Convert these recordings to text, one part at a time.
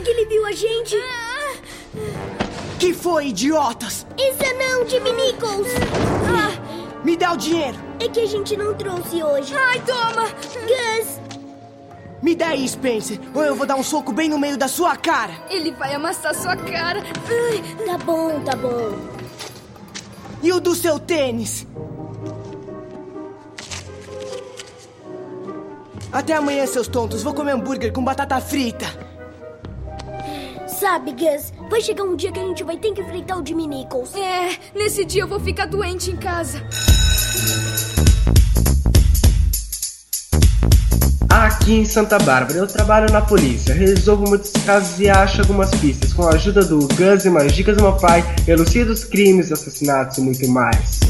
Será que ele viu a gente? Que foi, idiotas? Isso é não, Jimmy Nichols! Me dá o dinheiro! É que a gente não trouxe hoje. Ai, toma! Gus! Me dá aí, Spencer, ou eu vou dar um soco bem no meio da sua cara! Ele vai amassar sua cara! Ai, Tá bom, tá bom. E o do seu tênis? Até amanhã, seus tontos. Vou comer hambúrguer com batata frita. Sabe, Gus, vai chegar um dia que a gente vai ter que enfrentar o Jimmy Nichols. é, nesse dia eu vou ficar doente em casa. Aqui em Santa Bárbara, eu trabalho na polícia, resolvo muitos casos e acho algumas pistas. Com a ajuda do Gus e umas dicas do meu pai, elucido os crimes, assassinatos e muito mais.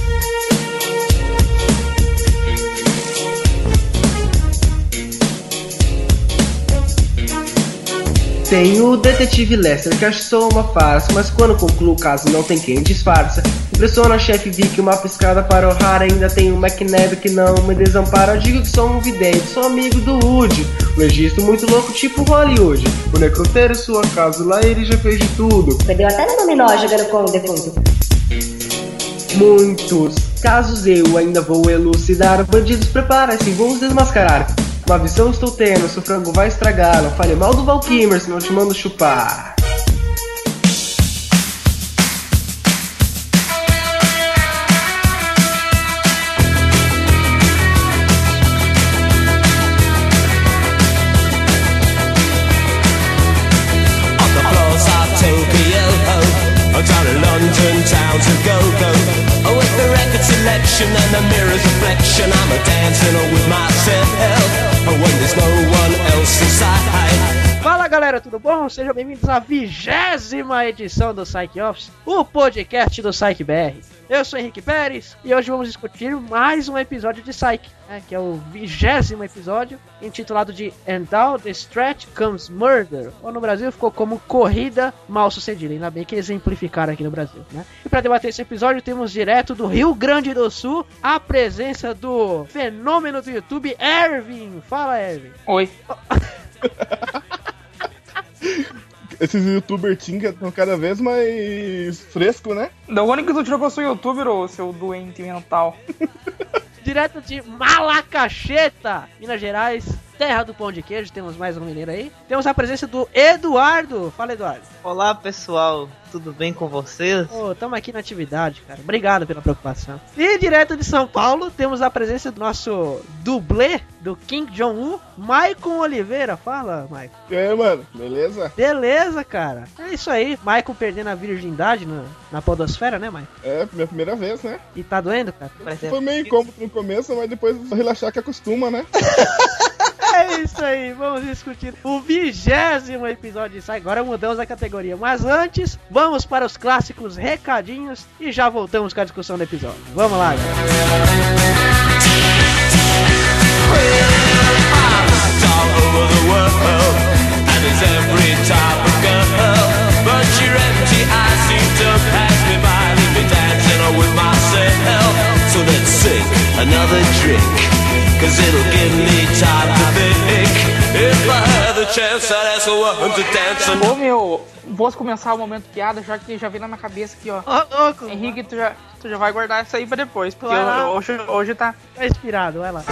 Tem o detetive Lester, que acho só uma farsa, mas quando concluo o caso não tem quem disfarça. Impressiona a chefe Vic, uma piscada para o raro, ainda tem o McNabb que não me desampara. Eu digo que sou um vidente, sou amigo do Woody. Um registro muito louco, tipo Hollywood. O necrotério sua casa, lá ele já fez de tudo. Perdeu até no dominó jogando com o defunto. Muitos casos eu ainda vou elucidar. Bandidos preparem-se, vou os desmascarar. Uma visão estou tendo, seu frango vai estragar. Não fale mal do Valkymer, senão te mando chupar. Oh, and the mirror's reflection, I'm a dancing with galera, tudo bom? Sejam bem-vindos à vigésima edição do Psych Office, o podcast do Psych BR. Eu sou Henrique Pérez e hoje vamos discutir mais um episódio de Psych, né, que é o vigésimo episódio, intitulado de And Down the Stretch Comes Murder, ou no Brasil ficou como Corrida Mal Sucedida, ainda bem que exemplificaram aqui no Brasil, né? E para debater esse episódio temos direto do Rio Grande do Sul a presença do fenômeno do YouTube, Ervin. Fala, Ervin. Oi. Esses youtubers tinga estão cada vez mais fresco, né? Da onde que tu tirou que eu sou youtuber, ô seu doente mental? direto de Malacacheta, Minas Gerais, terra do pão de queijo. Temos mais um mineiro aí. Temos a presença do Eduardo. Fala, Eduardo. Olá pessoal, tudo bem com vocês? Ô, tamo aqui na atividade, cara. Obrigado pela preocupação. E direto de São Paulo, temos a presença do nosso dublê do King Jong-un, Maicon Oliveira. Fala, Maicon. E aí, mano, beleza? Beleza, cara. É isso aí. Maicon perdendo a virgindade na, na podosfera, né, Maicon? É, minha primeira vez, né? E tá doendo, cara? Foi meio incômodo no começo, mas depois relaxar que acostuma, né? É isso aí, vamos discutir o vigésimo episódio disso. Agora mudamos a categoria. Mas antes, vamos para os clássicos recadinhos e já voltamos com a discussão do episódio. Vamos lá, galera. Chance, to dance. Ô meu, posso começar o momento piada, já que já veio na minha cabeça aqui, ó. Ô, louco, Henrique, tu já, tu já vai guardar isso aí pra depois, porque eu- hoje, hoje tá. tá inspirado, vai lá.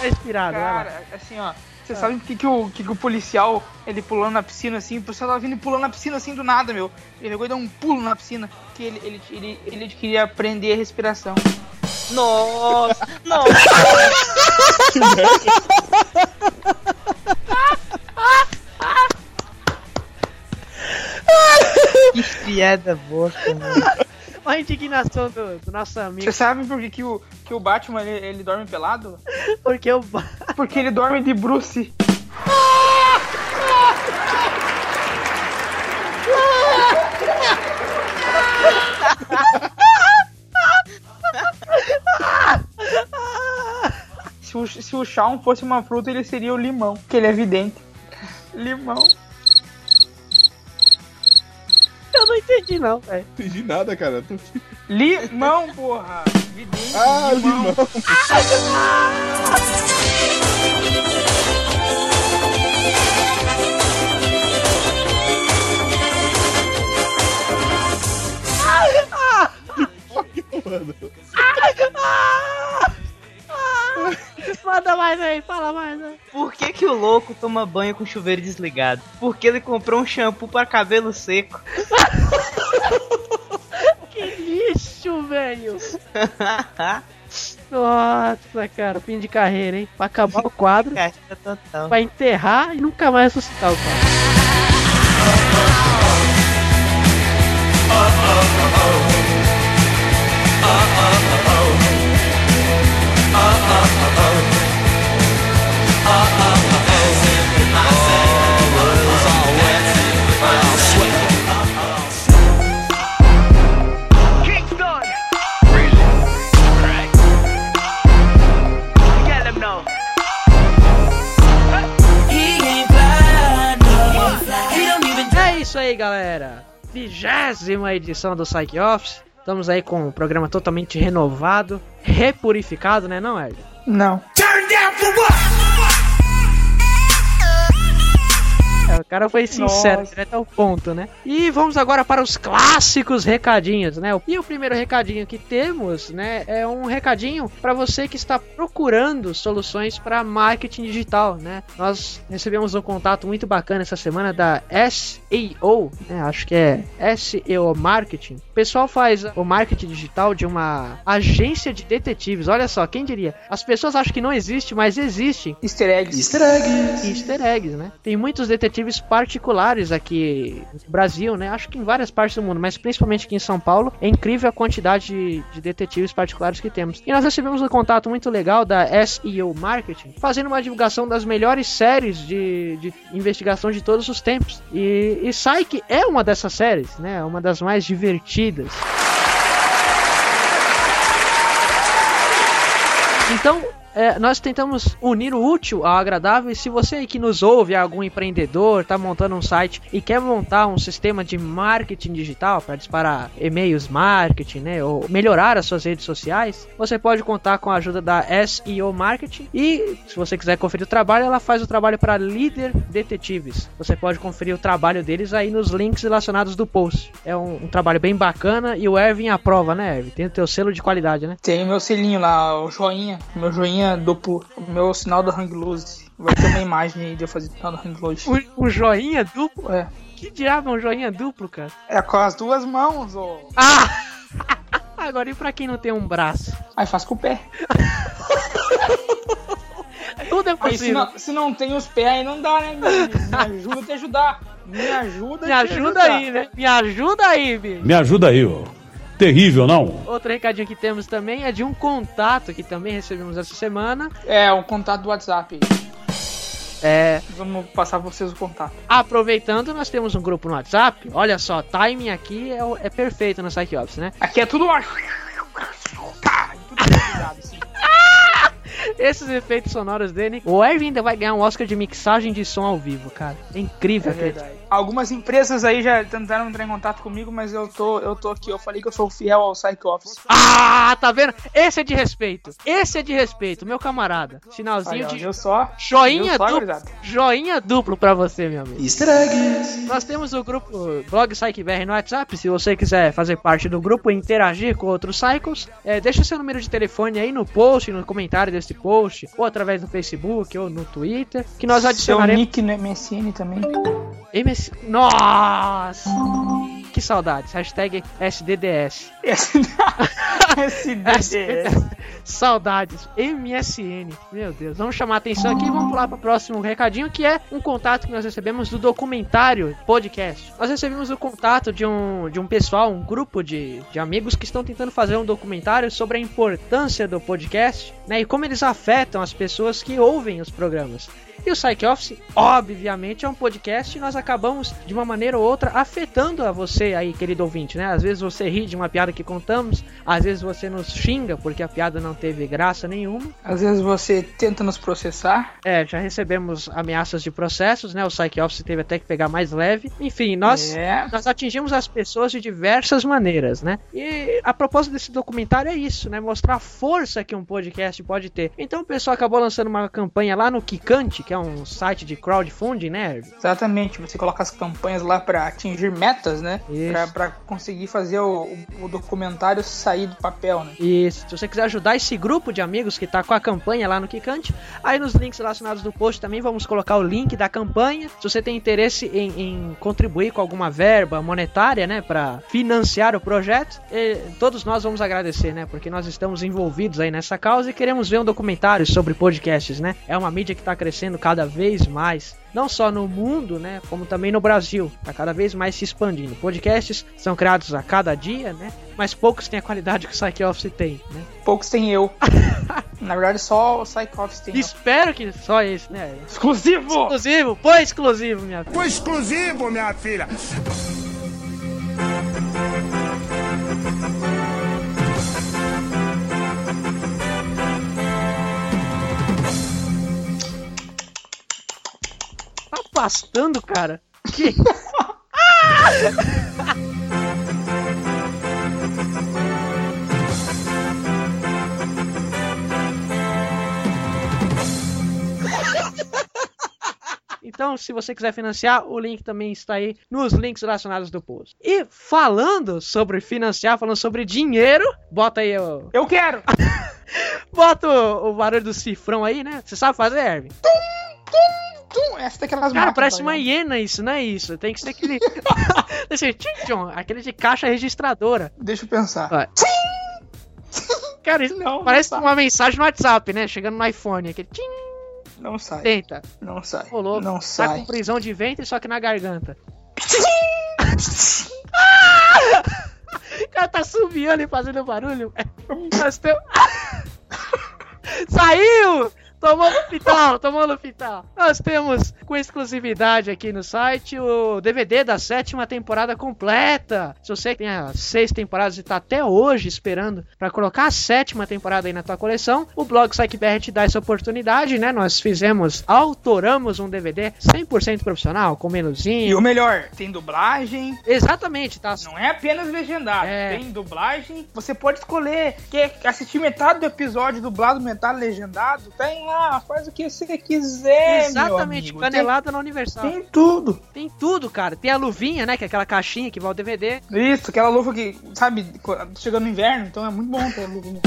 Tá inspirado, vai lá. Cara, assim, ó. Você sabe por que, que, o, que, que o policial, ele pulando na piscina assim, o policial tava vindo e pulando na piscina assim do nada, meu. Ele pegou e deu um pulo na piscina, que ele, ele, ele, ele queria aprender a respiração. Nossa, nossa, que piada boa, cara. A indignação do, do nosso amigo. Você sabe por que, que, o, que o Batman ele, ele dorme pelado? Porque o. Porque ele dorme de Bruce. Se o, se o Shawn fosse uma fruta, ele seria o limão, que ele é vidente. Limão. Eu não entendi, não, velho. Entendi nada, cara. Tô. Limão, porra! Vidente, Ah, limão. limão. Mano. Manda mais aí, fala mais aí. Por que, que o louco toma banho com chuveiro desligado? Porque ele comprou um shampoo para cabelo seco. Que lixo, velho. Nossa, cara, fim de carreira, hein? Pra acabar o quadro, total. pra enterrar e nunca mais ressuscitar o quadro. Vigésima edição do Psych Office. Estamos aí com um programa totalmente renovado, repurificado, né, não, Hélio? Não. É, o cara foi sincero, Nossa. direto ao ponto, né? E vamos agora para os clássicos recadinhos, né? E o primeiro recadinho que temos, né, é um recadinho para você que está procurando soluções para marketing digital, né? Nós recebemos um contato muito bacana essa semana da SEO, né? Acho que é SEO Marketing. O pessoal faz o marketing digital de uma agência de detetives. Olha só, quem diria? As pessoas acham que não existe, mas existem Easter eggs. easter eggs, né? Tem muitos detetives particulares aqui no Brasil, né? Acho que em várias partes do mundo, mas principalmente aqui em São Paulo. É incrível a quantidade de, de detetives particulares que temos. E nós recebemos um contato muito legal da SEO Marketing, fazendo uma divulgação das melhores séries de, de investigação de todos os tempos. E, e Psyche é uma dessas séries, né? Uma das mais divertidas. Então, é, nós tentamos unir o útil ao agradável. E se você que nos ouve é algum empreendedor, está montando um site e quer montar um sistema de marketing digital para disparar e-mails marketing, né, ou melhorar as suas redes sociais, você pode contar com a ajuda da SEO Marketing. E se você quiser conferir o trabalho, ela faz o trabalho para Líder Detetives. Você pode conferir o trabalho deles aí nos links relacionados do post. É um, um trabalho bem bacana e o Ervin aprova, né, Ervin? Tem o teu selo de qualidade, né? Tem o meu selinho lá, o joinha. Meu joinha duplo. O meu sinal do Hang Loose. Vai ter uma imagem aí de eu fazer o sinal do Hang Loose. Um, um joinha duplo? É. Que diabo é um joinha duplo, cara? É com as duas mãos, ô. Ah! Agora, e pra quem não tem um braço? Aí faz com o pé. Tudo é Aí se possível. não, se não tem os pés aí não dá, né? Me, me ajuda a te ajudar. Me ajuda Me ajuda ajudar. aí, né? Me ajuda aí, bicho. Me ajuda aí, ó. Terrível, não? Outro recadinho que temos também é de um contato que também recebemos essa semana. É, o contato do WhatsApp. É, Vamos passar pra vocês o contato. aproveitando, nós temos um grupo no WhatsApp. Olha só, timing aqui é, é perfeito no Psych Office, né? Aqui é tudo. Tá, tudo ligado, assim. Esses efeitos sonoros dele. O Erwin ainda vai ganhar um Oscar de mixagem de som ao vivo, cara. É incrível, É acredito. verdade. Algumas empresas aí já tentaram entrar em contato comigo, mas eu tô, eu tô aqui. Eu falei que eu sou fiel ao Psych Office. Ah, tá vendo? Esse é de respeito. Esse é de respeito, meu camarada. Aí, Sinalzinho ó, de só? joinha só, duplo. gurizada? Joinha duplo pra você, meu amigo. Easter eggs. Nós temos o grupo Blog PsychBR no WhatsApp. Se você quiser fazer parte do grupo e interagir com outros Cycles, é, deixa seu número de telefone aí no post, no comentário desse post, ou através do Facebook ou no Twitter, que nós Seu adicionaremos. nick no MSN também. Nossa! Que saudades. Hashtag SDDS. SDDS. Saudades. MSN. Meu Deus. Vamos chamar a atenção aqui e vamos pular para o próximo recadinho, que é um contato que nós recebemos do documentário podcast. Nós recebemos o contato de um, de um pessoal, um grupo de, de amigos que estão tentando fazer um documentário sobre a importância do podcast, né? E como eles afetam as pessoas que ouvem os programas. E o Psych Office, obviamente, é um podcast e nós acabamos, de uma maneira ou outra, afetando a você aí, querido ouvinte, né? Às vezes você ri de uma piada que contamos, às vezes você nos xinga porque a piada não teve graça nenhuma. Às vezes você tenta nos processar. É, já recebemos ameaças de processos, né? O Psych Office teve até que pegar mais leve. Enfim, nós, É. nós atingimos as pessoas de diversas maneiras, né? E a propósito desse documentário é isso, né? Mostrar a força que um podcast pode ter. Então o pessoal acabou lançando uma campanha lá no Kikante, que é um site de crowdfunding, né? Exatamente, você coloca as campanhas lá pra atingir metas, né? Isso. Pra, pra conseguir fazer o, o- documentário sair do papel, né? E se você quiser ajudar esse grupo de amigos que tá com a campanha lá no Kikante, aí nos links relacionados do post também vamos colocar o link da campanha. Se você tem interesse em, em contribuir com alguma verba monetária, né, para financiar o projeto, todos nós vamos agradecer, né, porque nós estamos envolvidos aí nessa causa e queremos ver um documentário sobre podcasts, né? É uma mídia que tá crescendo cada vez mais. Não só no mundo, né? Como também no Brasil. Tá cada vez mais se expandindo. Podcasts são criados a cada dia, né? Mas poucos têm a qualidade que o Psych Office tem, né? Poucos tem eu. Na verdade, só o Psych Office tem eu. Espero que só esse, né? Exclusivo! Exclusivo! Foi exclusivo, minha filha. Foi exclusivo, minha filha. Pastando, cara? Que? Então, se você quiser financiar, o link também está aí nos links relacionados do post. E falando sobre financiar, falando sobre dinheiro, bota aí o. Eu quero! bota o, o barulho do cifrão aí, né? Você sabe fazer, Erwin? Tum, essa daquelas Cara, parece uma baianas. hiena isso, não é isso? Tem que ser aquele. Esse aquele de caixa registradora. Deixa eu pensar. Vai. Cara, isso Não, parece não uma mensagem no WhatsApp, né? Chegando no iPhone. Aquele tchim, Não sai. tenta. Não sai. Louco. Não Tá sai. com prisão de ventre, só que na garganta. O cara tá subiando e fazendo barulho. Nós temos... Saiu! Tomou no hospital, tomou no hospital. Nós temos com exclusividade aqui no site o DVD da sétima temporada completa. Se você tem as seis temporadas e tá até hoje esperando pra colocar a sétima temporada aí na tua coleção, o blog PsychBR te dá essa oportunidade, né? Nós fizemos, autoramos um DVD 100% profissional, com E menuzinho. o melhor, tem dublagem. Exatamente, tá? Não é apenas legendado. É. Tem dublagem. Você pode escolher. Quer assistir metade do episódio dublado, metade legendado? Tem lá. Faz o que você quiser, Exatamente, canelada na Universal. Tem, tem tudo. Tem tudo, cara. Tem a luvinha, né? Que é aquela caixinha que vai ao DVD. Isso, aquela luva que, sabe, chegando no inverno, então é muito bom ter a luva.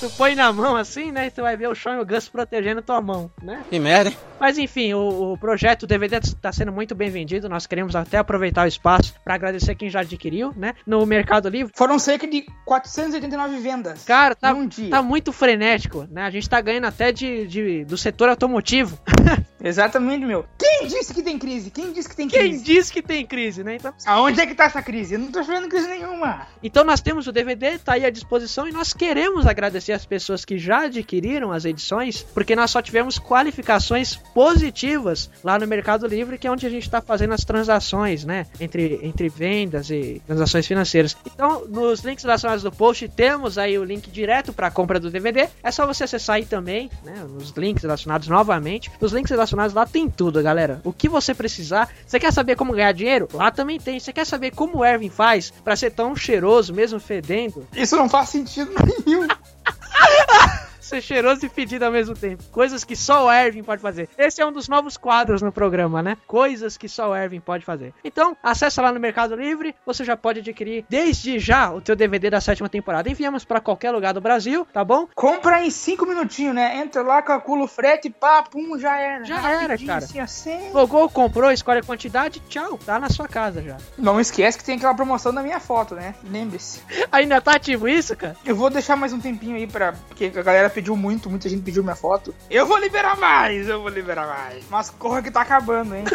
Tu põe na mão assim, né? E tu vai ver o Sean e o Gus protegendo tua mão, né? Que merda, hein? Mas enfim, o, o projeto DVD está sendo muito bem vendido. Nós queremos até aproveitar o espaço para agradecer quem já adquiriu, né? No Mercado Livre. Foram cerca de 489 vendas. Cara, tá, Num dia. tá muito frenético, né? A gente tá ganhando até de, de- do setor automotivo. Exatamente, meu. Quem disse que tem crise? Quem disse que tem Quem crise? diz que tem crise, né? Então, Aonde é que tá essa crise? Eu não tô vendo crise nenhuma. então nós temos o DVD, tá aí à disposição e nós queremos agradecer as pessoas que já adquiriram as edições, porque nós só tivemos qualificações positivas lá no Mercado Livre, que é onde a gente tá fazendo as transações, né? Entre, entre vendas e transações financeiras. Então, nos links relacionados do post, temos aí o link direto para compra do DVD. É só você acessar aí também, né? Nos links relacionados novamente. Nos links relacionados lá tem tudo, galera. O que você precisar. Você quer saber como ganhar dinheiro? Lá também tem. Você quer saber como o Erwin faz para ser tão cheiroso, mesmo fedendo? Isso não faz sentido nenhum. Ser cheiroso e fedido ao mesmo tempo. Coisas que só o Erwin pode fazer. Esse é um dos novos quadros no programa, né? Coisas que só o Erwin pode fazer. Então, acessa lá no Mercado Livre. Você já pode adquirir desde já o teu DVD da sétima temporada. Enviamos para qualquer lugar do Brasil, tá bom? Compra em 5 minutinhos, né? Entra lá, calcula o frete, pá, pum, já era. Já era, cara. Assim, assim. Logou, comprou, escolhe a quantidade, tchau, tá na sua casa já. Não esquece que tem aquela promoção da minha foto, né? Lembre-se. Ainda tá ativo isso, cara? Eu vou deixar mais um tempinho aí pra. Porque a galera pediu pediu muito, muita gente pediu minha foto. Eu vou liberar mais, eu vou liberar mais. Mas corra que tá acabando, hein?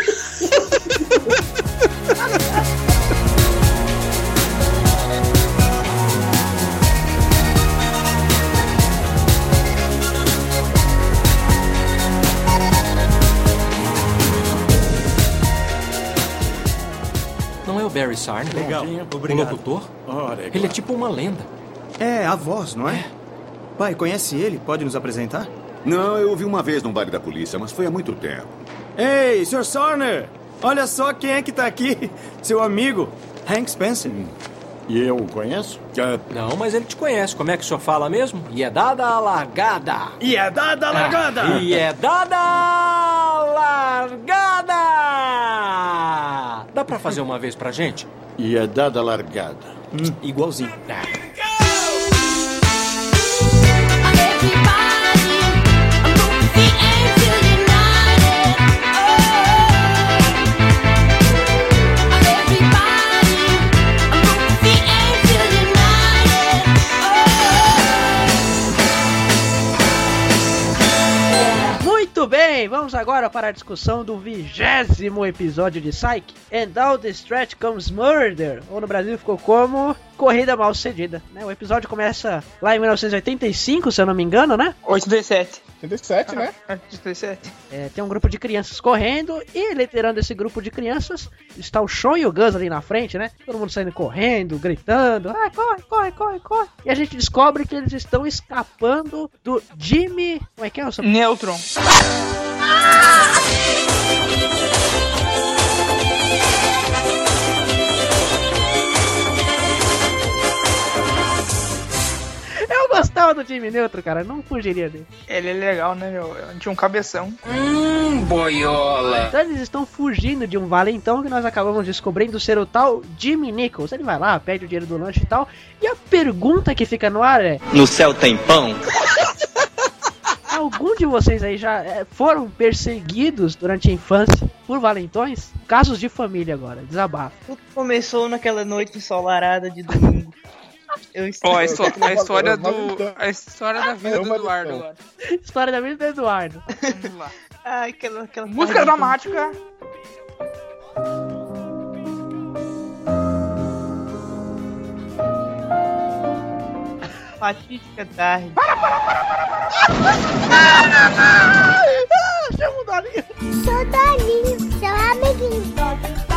Não é o Barry Sarn? Legal. O locutor? Ora, é. Ele é tipo uma lenda. É, a voz, não é? é. Pai, conhece ele? Pode nos apresentar? Não, eu ouvi uma vez num baile da polícia, mas foi há muito tempo. Ei, Sr. Sorner! Olha só quem é que tá aqui. Seu amigo, Hank Spencer. E eu o conheço? Não, mas ele te conhece. Como é que o senhor fala mesmo? E é dada a largada. E é dada a largada! Ah, e é dada a largada! Dá pra fazer uma vez pra gente? E é dada a largada. Hum, igualzinho. Muito vamos agora para a discussão do vigésimo episódio de Psyche. And all the stretch comes murder. Ou no Brasil ficou como Corrida Mal Sucedida. Né? O episódio começa lá em 1985, se eu não me engano, né? 87. 87, né? 87. É, tem um grupo de crianças correndo e liderando esse grupo de crianças está o Sean e o Gus ali na frente, né? Todo mundo saindo correndo, gritando, ah, corre, corre, corre, corre. E a gente descobre que eles estão escapando do Jimmy. Como é que é o seu... Neutron. Eu gostava do Jimmy Neutro, cara, não fugiria dele. Ele é legal, né, meu? Tinha um cabeção. Hum, boiola. Então eles estão fugindo de um valentão que nós acabamos descobrindo ser o tal Jimmy Nichols. Ele vai lá, pede o dinheiro do lanche e tal. E a pergunta que fica no ar é: No céu tem pão? algum de vocês aí já é, foram perseguidos durante a infância por valentões? Casos de família agora, desabafo. Tudo começou naquela noite ensolarada de domingo. Eu Ó, a, histó- a história do. A história da vida do Eduardo agora. História da vida do Eduardo. Vamos lá. Ai, aquela, aquela Música tarde dramática. Fatídica tarde. Chama o Dolinho. Sou Dolinho, seu amiguinho.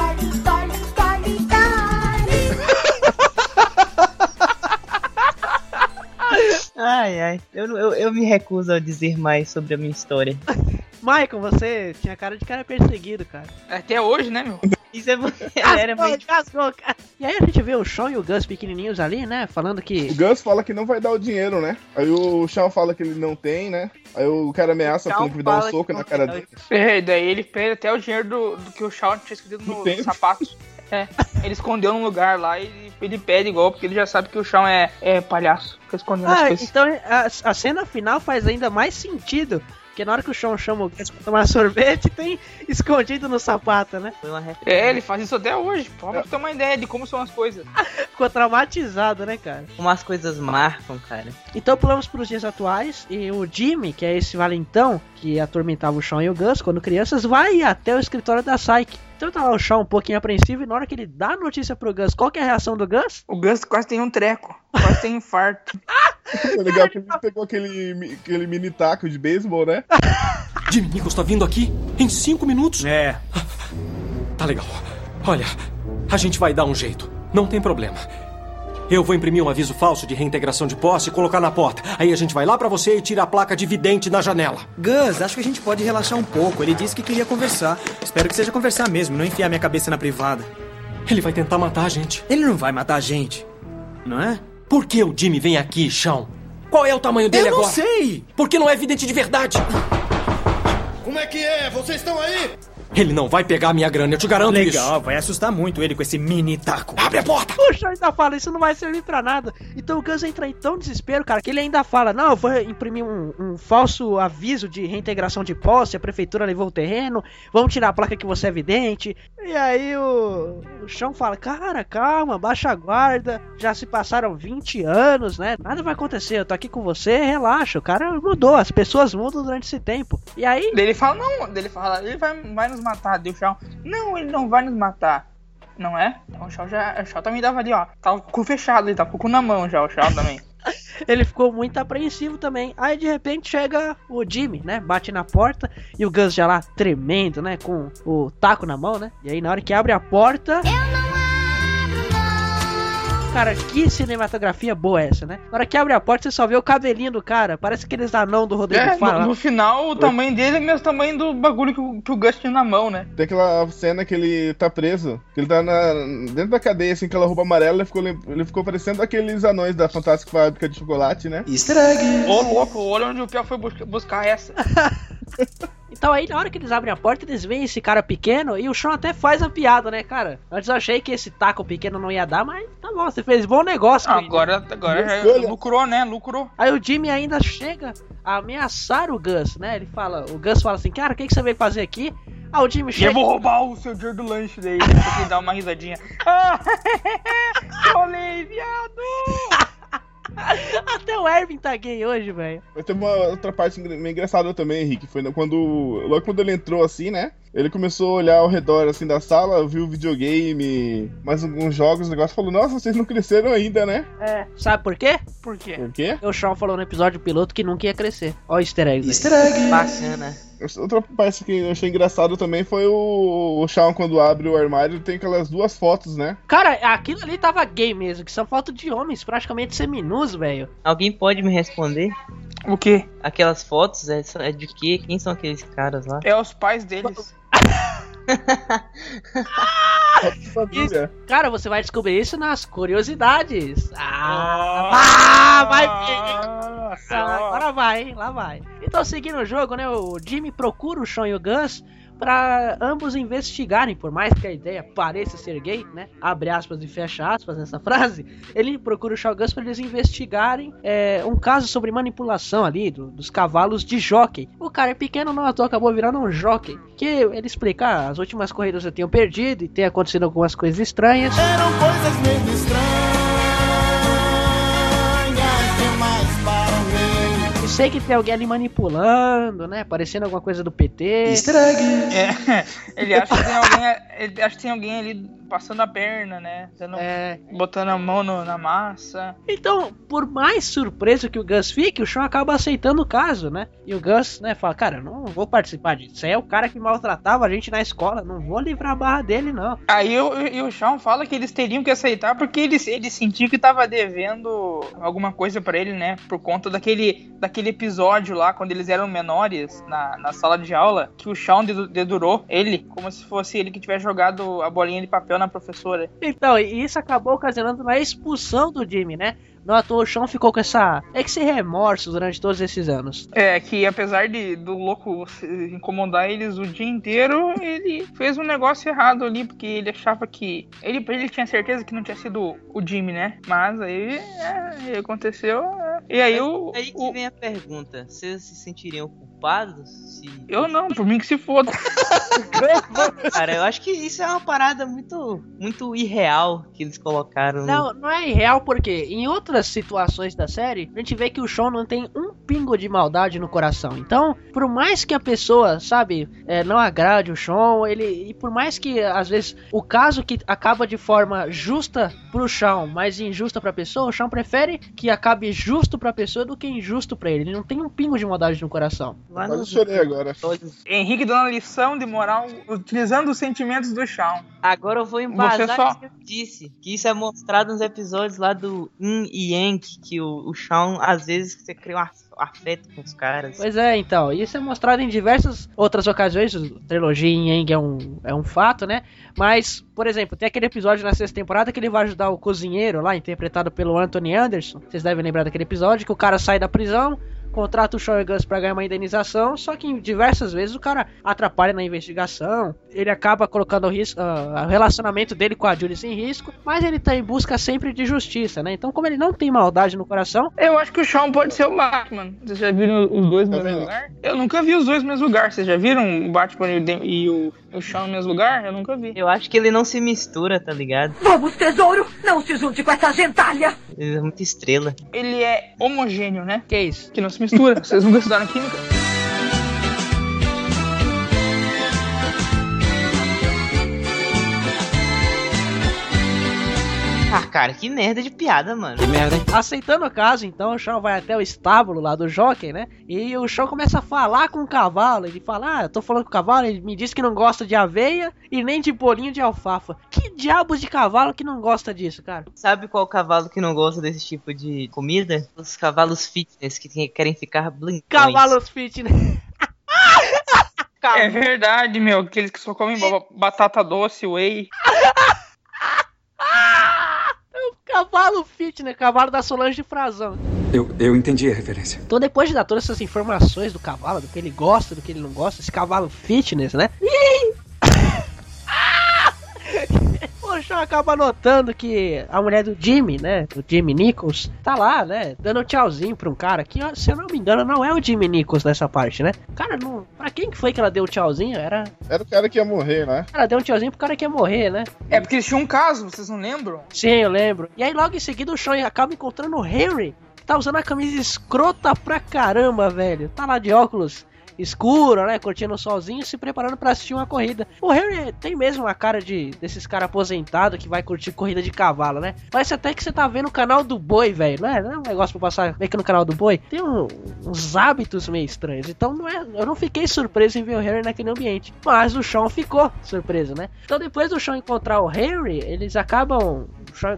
Ai. Eu, eu, eu me recuso a dizer mais sobre a minha história. Michael, você tinha cara de cara perseguido, cara. Até hoje, né, meu? Isso é você. Ah, Era pô, meio... casou, cara. E aí a gente vê o Sean e o Gus pequenininhos ali, né? Falando O que. Gus fala que não vai dar o dinheiro, né? Aí o Shawn fala que ele não tem, né? Aí o cara ameaça falando que dar um soco que na cara dele. É, e daí ele perde até o dinheiro do, do que o Shawn tinha escondido no, no sapato. É, ele escondeu num lugar lá e ele, pede igual, porque ele já sabe que o Shawn é, é palhaço. Fica escondendo as Ah, coisas. então a, a cena final faz ainda mais sentido. Porque na hora que o Sean chama o Gus pra tomar sorvete, tem escondido no sapato, né? É, ele faz isso até hoje. Pra tu ter uma ideia de como são as coisas. Ficou traumatizado, né, cara? Como as coisas marcam, cara. Então pulamos pros dias atuais e o Jimmy, que é esse valentão que atormentava o Sean e o Gus quando crianças, vai até o escritório da Psyche. Então tá lá o Sean um pouquinho apreensivo e na hora que ele dá a notícia pro Gus, qual que é a reação do Gus? O Gus quase tem um treco. Quase tem infarto. É legal que ele pegou aquele, aquele mini taco de beisebol, né? Jimmy Nichols tá vindo aqui em cinco minutos. É, Tá legal. Olha, a gente vai dar um jeito. Não tem problema. Eu vou imprimir um aviso falso de reintegração de posse e colocar na porta. Aí a gente vai lá pra você e tira a placa de vidente na janela. Gus, acho que a gente pode relaxar um pouco. Ele disse que queria conversar. Espero que seja conversar mesmo, não enfiar minha cabeça na privada. Ele vai tentar matar a gente. Ele não vai matar a gente, não é? Por que o Jimmy vem aqui, Chão? Qual é o tamanho dele Eu não agora? sei! Porque não é vidente de verdade. Como é que é? Vocês estão aí? Ele não vai pegar a minha grana, eu te garanto isso. Legal, vai assustar muito ele com esse mini taco. Abre a porta! O Sean ainda fala, isso não vai servir pra nada. Então o Gus entra em tão desespero, cara, que ele ainda fala, não, eu vou imprimir um, um falso aviso de reintegração de posse, a prefeitura levou o terreno, vamos tirar a placa que você é vidente. E aí o, o fala, cara, calma, baixa a guarda, já se passaram 20 anos, né? Nada vai acontecer, eu tô aqui com você, relaxa, o cara mudou, as pessoas mudam durante esse tempo. E aí, ele fala, não, ele fala, ele vai, vai nos matar. Deu o Shawn, não, ele não vai nos matar. Não é? Então o Shawn já. O Shawn também dava ali, ó. Tava com o cu fechado, ele tava com o cu na mão já, o Shawn também. ele ficou muito apreensivo também. Aí de repente chega o Jimmy, né? Bate na porta e o Gus já lá tremendo, né? Com o taco na mão, né? E aí na hora que abre a porta. Eu não Cara, que cinematografia boa é essa, né? Na hora que abre a porta, você só vê o cabelinho do cara. Parece aqueles anão do Rodrigo É, Fala. no, no final, o tamanho dele é o mesmo tamanho do bagulho que o, que o Gus tinha na mão, né? Tem aquela cena que ele tá preso, que ele tá na, dentro da cadeia, assim, com aquela roupa amarela, ele ficou, ele ficou parecendo aqueles anões da Fantástica Fábrica de Chocolate, né? Egg. Ô, louco, olha onde o Piau foi busca- buscar essa. Então aí, na hora que eles abrem a porta, eles veem esse cara pequeno e o Sean até faz a piada, né, cara? Antes eu achei que esse taco pequeno não ia dar, mas tá bom, você fez bom negócio. Ah, agora agora já Escolha. lucrou, né? Lucrou. Aí o Jimmy ainda chega a ameaçar o Gus, né? Ele fala, o Gus fala assim, cara, o que, que você veio fazer aqui? Ah, o Jimmy E eu chega. vou roubar o seu dinheiro do lanche daí. Pra ele dar uma risadinha. Ah, Trolei, viado! Até o Ervin tá gay hoje, velho. Mas tem uma outra parte meio engraçada também, Henrique. Foi quando. Logo quando ele entrou assim, né? Ele começou a olhar ao redor assim da sala, viu o videogame, mais alguns jogos, o negócio falou, nossa, vocês não cresceram ainda, né? É. Sabe por quê? Por quê? Por quê? O Sean falou no episódio piloto que nunca ia crescer. Ó o easter egg. Easter egg. Bacana. Outra parte que eu achei engraçado também foi o, o Shawn quando abre o armário tem aquelas duas fotos, né? Cara, aquilo ali tava gay mesmo, que são fotos de homens praticamente seminus, velho. Alguém pode me responder? O quê? Aquelas fotos é, é de quê? Quem são aqueles caras lá? É os pais deles. De família. Cara, você vai descobrir isso nas curiosidades. Ah, ah vai ver. Ah, agora vai, hein? Lá vai. Então, seguindo o jogo, né? O Jimmy procura o Sean e o Gus pra ambos investigarem, por mais que a ideia pareça ser gay, né? Abre aspas e fecha aspas nessa frase. Ele procura o Sean o Gus pra eles investigarem é, um caso sobre manipulação ali do- dos cavalos de jockey. O cara é pequeno, não à toa acabou virando um jockey. Que ele explica, ah, as últimas corridas eu tenho perdido e tem acontecido algumas coisas estranhas. Eram coisas meio estranhas sei que tem alguém ali manipulando, né? Parecendo alguma coisa do PT. Egg. É, ele acha que tem alguém. Ele acha que tem alguém ali passando a perna, né? Dando- É. Botando a mão no- na massa. Então, por mais surpreso que o Gus fique, o Sean acaba aceitando o caso, né? E o Gus, né, fala, cara, eu não vou participar disso. Isso aí é o cara que maltratava a gente na escola. Não vou livrar a barra dele, não. Aí o, e o Sean fala que eles teriam que aceitar porque ele, ele sentiu que tava devendo alguma coisa pra ele, né? Por conta daquele, daquele episódio lá, quando eles eram menores, na, na sala de aula, que o Sean dedu- dedurou ele, como se fosse ele que tivesse jogado a bolinha de papel na professora. Então, e isso acabou ocasionando a expulsão do Jimmy, né? Não à toa o Sean ficou com essa. Esse remorso durante todos esses anos. É, que apesar de do louco se- incomodar eles o dia inteiro, ele fez um negócio errado ali, porque ele achava que. Ele, ele tinha certeza que não tinha sido o Jimmy, né? Mas aí é, aconteceu. é. E aí o. Aí que vem a pergunta: vocês se sentiriam culpados? Se... Eu não, por mim que se foda. Cara, eu acho que isso é uma parada muito, muito irreal que eles colocaram. Não, não é irreal porque em outras situações da série, a gente vê que o Sean não tem um pingo de maldade no coração. Então, por mais que a pessoa, sabe, é, não agrade o Sean, ele e por mais que às vezes o caso que acaba de forma justa pro Sean, mas injusta pra pessoa, o Sean prefere que acabe justo pra pessoa do que injusto pra ele. Ele não tem um pingo de maldade no coração. Lá Quase nos chorei agora. Henrique dando lição de moral utilizando os sentimentos do Sean. Agora eu vou embasar só- isso que eu disse. Que isso é mostrado nos episódios lá do Yin e Yang, que o, o Shawn, às vezes, você cria um af- afeto com os caras. Pois é, então, isso é mostrado em diversas outras ocasiões, trilogia em Yang é um, é um fato, né? Mas, por exemplo, tem aquele episódio na sexta temporada que ele vai ajudar o cozinheiro lá, interpretado pelo Anthony Anderson. Vocês devem lembrar daquele episódio que o cara sai da prisão, contrata o Sean e Gus pra ganhar uma indenização, só que diversas vezes o cara atrapalha na investigação, ele acaba colocando o, risco, ah, o relacionamento dele com a Julie em risco, mas ele tá em busca sempre de justiça, né? Então, como ele não tem maldade no coração, Eu acho que o Sean pode ser o Batman. Vocês já viram os dois no mesmo lugar? Eu nunca vi os dois no mesmo lugar. Vocês já viram o Batman e o, o, o Sean no mesmo lugar? Eu nunca vi. Eu acho que ele não se mistura, tá ligado? Vamos, tesouro! Não se junte com essa gentalha! Ele é muita estrela. Ele é homogêneo, né? Que isso? Que não se mistura. Vocês nunca estudaram química? Cara, que merda de piada, mano. Que merda, hein? Aceitando o caso, então, o Shawn vai até o estábulo lá do jockey, né? E o Shawn começa a falar com o cavalo. Ele fala: Ah, eu tô falando com o cavalo, ele me disse que não gosta de aveia e nem de bolinho de alfafa. Que diabos de cavalo que não gosta disso, cara? Sabe qual cavalo que não gosta desse tipo de comida? Os cavalos fitness que querem ficar blincões. Cavalos fitness. É verdade, meu. Aqueles que só comem ba- batata doce, whey. Cavalo fitness, cavalo da Solange de Frazão. Eu, eu entendi a referência. Então, depois de dar todas essas informações do cavalo, do que ele gosta, do que ele não gosta, esse cavalo fitness, né? Ih! O Sean acaba notando que a mulher do Jimmy, né? Do Jimmy Nichols, tá lá, né? Dando um tchauzinho pra um cara que, ó, se eu não me engano, não é o Jimmy Nichols nessa parte, né? Cara, não. Pra quem que foi que ela deu o tchauzinho? Era. Era o cara que ia morrer, né? Ela deu um tchauzinho pro cara que ia morrer, né? É porque eles tinham um caso, vocês não lembram? Sim, eu lembro. E aí, logo em seguida, o Sean acaba encontrando o Henry, que tá usando a camisa escrota pra caramba, velho. Tá lá de óculos escuro, né? Curtindo o solzinho, se preparando pra assistir uma corrida. O Henry tem mesmo a cara de desses caras aposentados que vai curtir corrida de cavalo, né? Parece até que você tá vendo o canal do boi, velho. Não é, não é um negócio pra passar meio que no canal do boi. Tem um- uns hábitos meio estranhos. Então não é, eu não fiquei surpreso em ver o Henry naquele ambiente. Mas o Sean ficou surpreso, né? Então depois do Sean encontrar o Henry, eles acabam.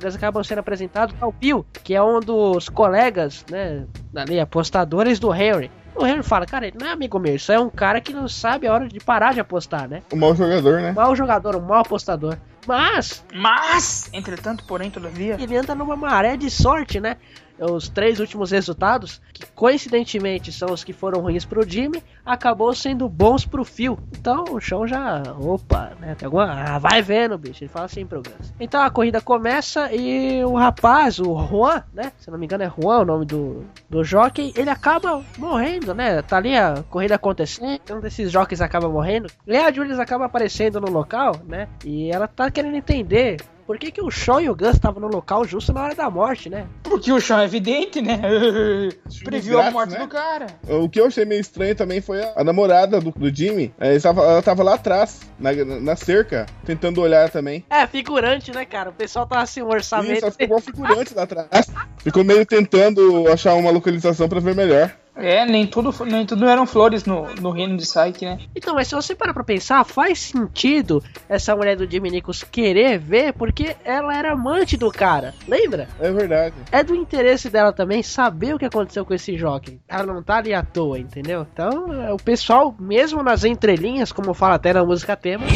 Eles acabam sendo apresentados ao Bill, que é um dos colegas, né? Ali, apostadores do Henry. O Henry fala, cara, ele não é amigo meu, isso é um cara que não sabe a hora de parar de apostar, né? O mau jogador, né? Um mau jogador, um mau apostador. Mas, Mas, entretanto, porém, todavia. ele anda numa maré de sorte, né? Os três últimos resultados, que coincidentemente são os que foram ruins pro Jimmy, acabou sendo bons pro Phil. Então o chão já. Opa, né? Tem alguma. Ah, vai vendo, bicho. Ele fala assim pro. Então a corrida começa e o rapaz, o Juan, né? Se não me engano é Juan o nome do, do jockey, ele acaba morrendo, né? Tá ali a corrida acontecendo, um desses jockeys acaba morrendo. E a Julius acaba aparecendo no local, né? E ela tá querendo entender por que, que o Shaw e o Gus estavam no local justo na hora da morte, né? Porque o chão é evidente, né? Previu a grátis, morte né? do cara. O que eu achei meio estranho também foi a, a namorada do, do Jimmy. É, ele tava- ela tava lá atrás, na, na cerca, tentando olhar também. É, figurante, né, cara? O pessoal tá assim, um orçamento. Isso, ela ficou igual figurante lá atrás. Ficou meio tentando achar uma localização pra ver melhor. É, nem tudo, nem tudo eram flores no, no reino de Psyche, né? Então, mas se você parar pra pensar, faz sentido essa mulher do Jimmy Nichols querer ver, porque ela era amante do cara. Lembra? É verdade. É do interesse dela também saber o que aconteceu com esse jockey. Ela não tá ali à toa, entendeu? Então, é, o pessoal, mesmo nas entrelinhas, como fala até na música tema,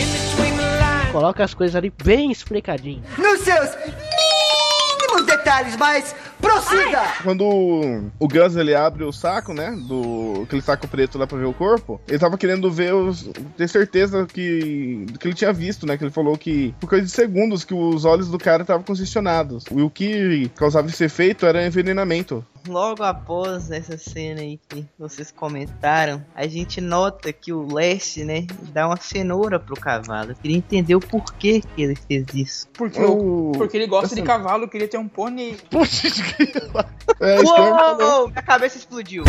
coloca as coisas ali bem explicadinho. Nos seus detalhes, mas prossiga! Quando o- Gus ele abre o saco, né? Do aquele saco preto lá pra ver o corpo, ele tava querendo ver os. ter certeza que. que ele tinha visto, né? Que ele falou que por coisa de segundos que os olhos do cara estavam congestionados. E o que causava esse efeito era envenenamento. Logo após essa cena aí que vocês comentaram, a gente nota que o Leste, né, dá uma cenoura pro cavalo. Eu queria entender o porquê que ele fez isso. Porque, O- porque ele gosta de essa- cavalo, queria ter um pônei. É, que eu- Uou, minha cabeça explodiu.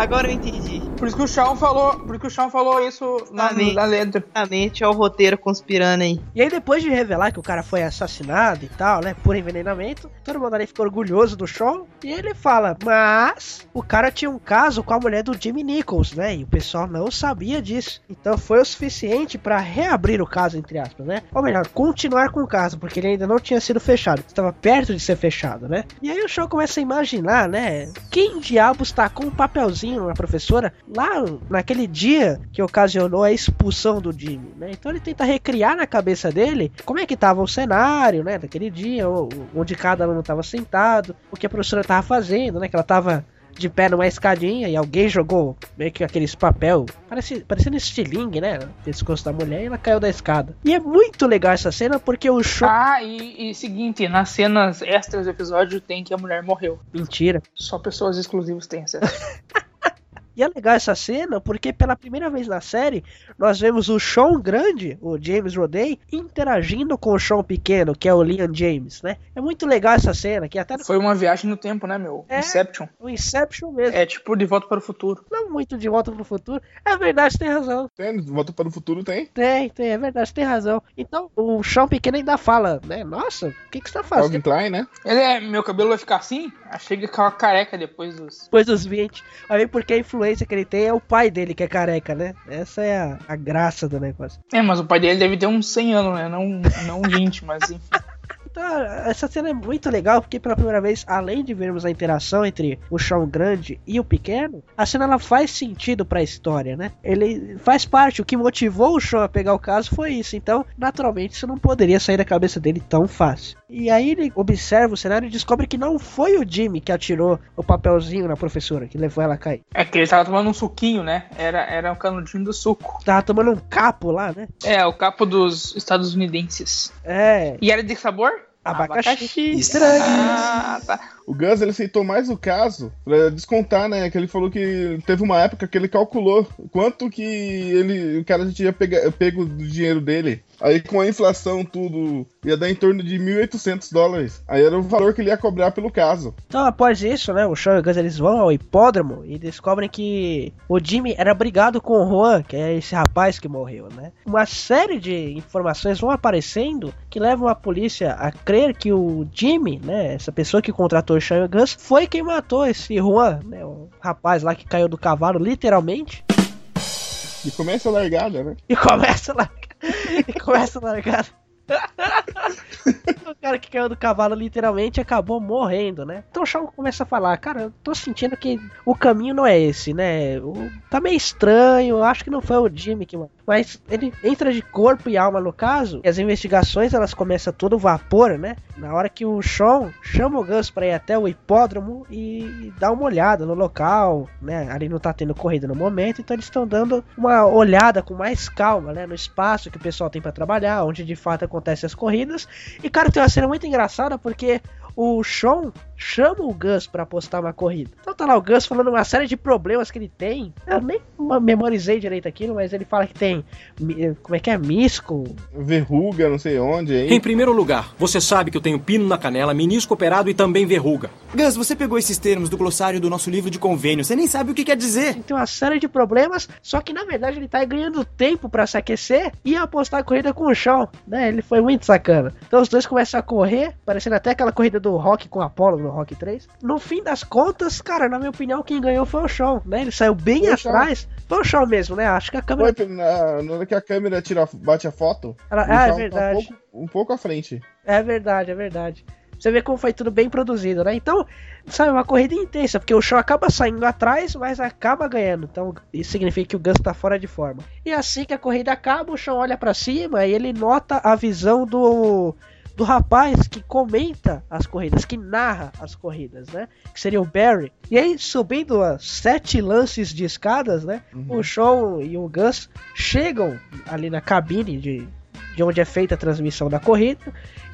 Agora eu entendi. Por isso que o Shawn falou, por isso que o Shawn falou isso na, Justamente. na letra. Justamente é o roteiro conspirando aí. E aí, depois de revelar que o cara foi assassinado e tal, né? Por envenenamento, todo mundo ali ficou orgulhoso do show. E ele fala: Mas o cara tinha um caso com a mulher do Jimmy Nichols, né? E o pessoal não sabia disso. Então foi o suficiente pra reabrir o caso, entre aspas, né? Ou melhor, continuar com o caso, porque ele ainda não tinha sido fechado. Estava perto de ser fechado, né? E aí o show começa a imaginar, né? Quem diabos tacou um papelzinho na professora lá naquele dia que ocasionou a expulsão do Jimmy, né? Então ele tenta recriar na cabeça dele como é que tava o cenário, né? Daquele dia, onde cada aluno tava sentado, o que a professora tava fazendo, né? Que ela tava de pé numa escadinha e alguém jogou meio que aqueles papel, parece, parecendo estilingue, né? No pescoço da mulher e ela caiu da escada. E é muito legal essa cena porque o show. Ah, e, e seguinte, nas cenas extras do episódio tem que a mulher morreu. Mentira. Só pessoas exclusivas têm acesso. E é legal essa cena porque pela primeira vez na série nós vemos o Sean grande, o James Roday, interagindo com o Sean pequeno, que é o Liam James, né? É muito legal essa cena, que até Foi uma viagem no tempo, né, meu? É. Inception. o Inception mesmo. É tipo De Volta para o Futuro. Não muito de volta pro futuro. É verdade, tem razão. Tem, volta para o futuro tem. Tem, tem, é verdade, tem razão. Então, o Sean pequeno ainda fala, né? Nossa, o que, que você tá Calvin fazendo? Klein, né? Ele é, meu cabelo vai ficar assim? Achei que ficava careca depois dos. Depois dos 20. Aí porque a influência que ele tem é o pai dele que é careca, né? Essa é a, a graça do negócio. É, mas o pai dele deve ter uns 100 anos, né? Não, não 20, mas enfim. Então, essa cena é muito legal porque pela primeira vez, além de vermos a interação entre o Sean grande e o pequeno, a cena ela faz sentido pra história, né? Ele faz parte, o que motivou o Sean a pegar o caso foi isso. Então, naturalmente, isso não poderia sair da cabeça dele tão fácil. E aí ele observa o cenário e descobre que não foi o Jimmy que atirou o papelzinho na professora, que levou ela a cair. É que ele tava tomando um suquinho, né? Era, era o canudinho do suco. Tava tomando um capo lá, né? É, o capo dos estadunidenses. É. E era de sabor? Abacaxi. Estranho. Ah, tá. O Gus ele aceitou mais o caso pra descontar, né? Que ele falou que teve uma época que ele calculou quanto que ele, o cara já tinha pego do dinheiro dele. Aí com a inflação tudo ia dar em torno de 1.800 dólares. Aí era o valor que ele ia cobrar pelo caso. Então, após isso, né, o Sean e o Gus eles vão ao hipódromo e descobrem que o Jimmy era brigado com o Juan, que é esse rapaz que morreu, né? Uma série de informações vão aparecendo que levam a polícia a crer que o Jimmy, né, essa pessoa que contratou o Sean e o Gus, foi quem matou esse Juan, né, o rapaz lá que caiu do cavalo, literalmente. E começa a largada, né? E começa a largada. e começa a largada. que caiu do cavalo literalmente acabou morrendo, né? Então o Shawn começa a falar, cara, eu tô sentindo que o caminho não é esse, né? O- tá meio estranho, acho que não foi o Jimmy que. Mas ele entra de corpo e alma no caso, e as investigações elas começam todo vapor, né? Na hora que o Sean chama o Gus pra ir até o hipódromo e dá uma olhada no local, né? Ali não tá tendo corrida no momento, então eles estão dando uma olhada com mais calma, né? No espaço que o pessoal tem pra trabalhar, onde de fato acontecem as corridas. E cara, tem uma cena muito engraçada porque o Sean chama o Gus pra apostar uma corrida. Então tá lá o Gus falando uma série de problemas que ele tem. Eu nem memorizei direito aquilo, mas ele fala que tem. Como é que é? Misco? Verruga, não sei onde, hein? Em primeiro lugar, você sabe que eu tenho pino na canela, menisco operado e também verruga. Gus, você pegou esses termos do glossário do nosso livro de convênio. Você nem sabe o que quer dizer. Tem uma série de problemas, só que na verdade ele tá ganhando tempo pra se aquecer e apostar a corrida com o Sean, né? Ele foi muito sacana. Então os dois começam a correr, parecendo até aquela corrida do Rock com Apollo no Rock 3. No fim das contas, cara, na minha opinião, quem ganhou foi o Sean, né? Ele saiu bem Foi atrás. Foi o Sean mesmo, né? Acho que a câmera. Foi na, na hora que a câmera tira, bate a foto. Ela- o ah, é Shawn tá verdade. Um pouco, um pouco à frente. É verdade, é verdade. Você vê como foi tudo bem produzido, né? Então, sabe, uma corrida intensa, porque o show acaba saindo atrás, mas acaba ganhando. Então, isso significa que o Gus tá fora de forma. E assim que a corrida acaba, o show olha pra cima e ele nota a visão do do rapaz que comenta as corridas, que narra as corridas, né? Que seria o Barry. E aí, subindo as sete lances de escadas, né? O Sean e o Gus chegam ali na cabine de, de onde é feita a transmissão da corrida.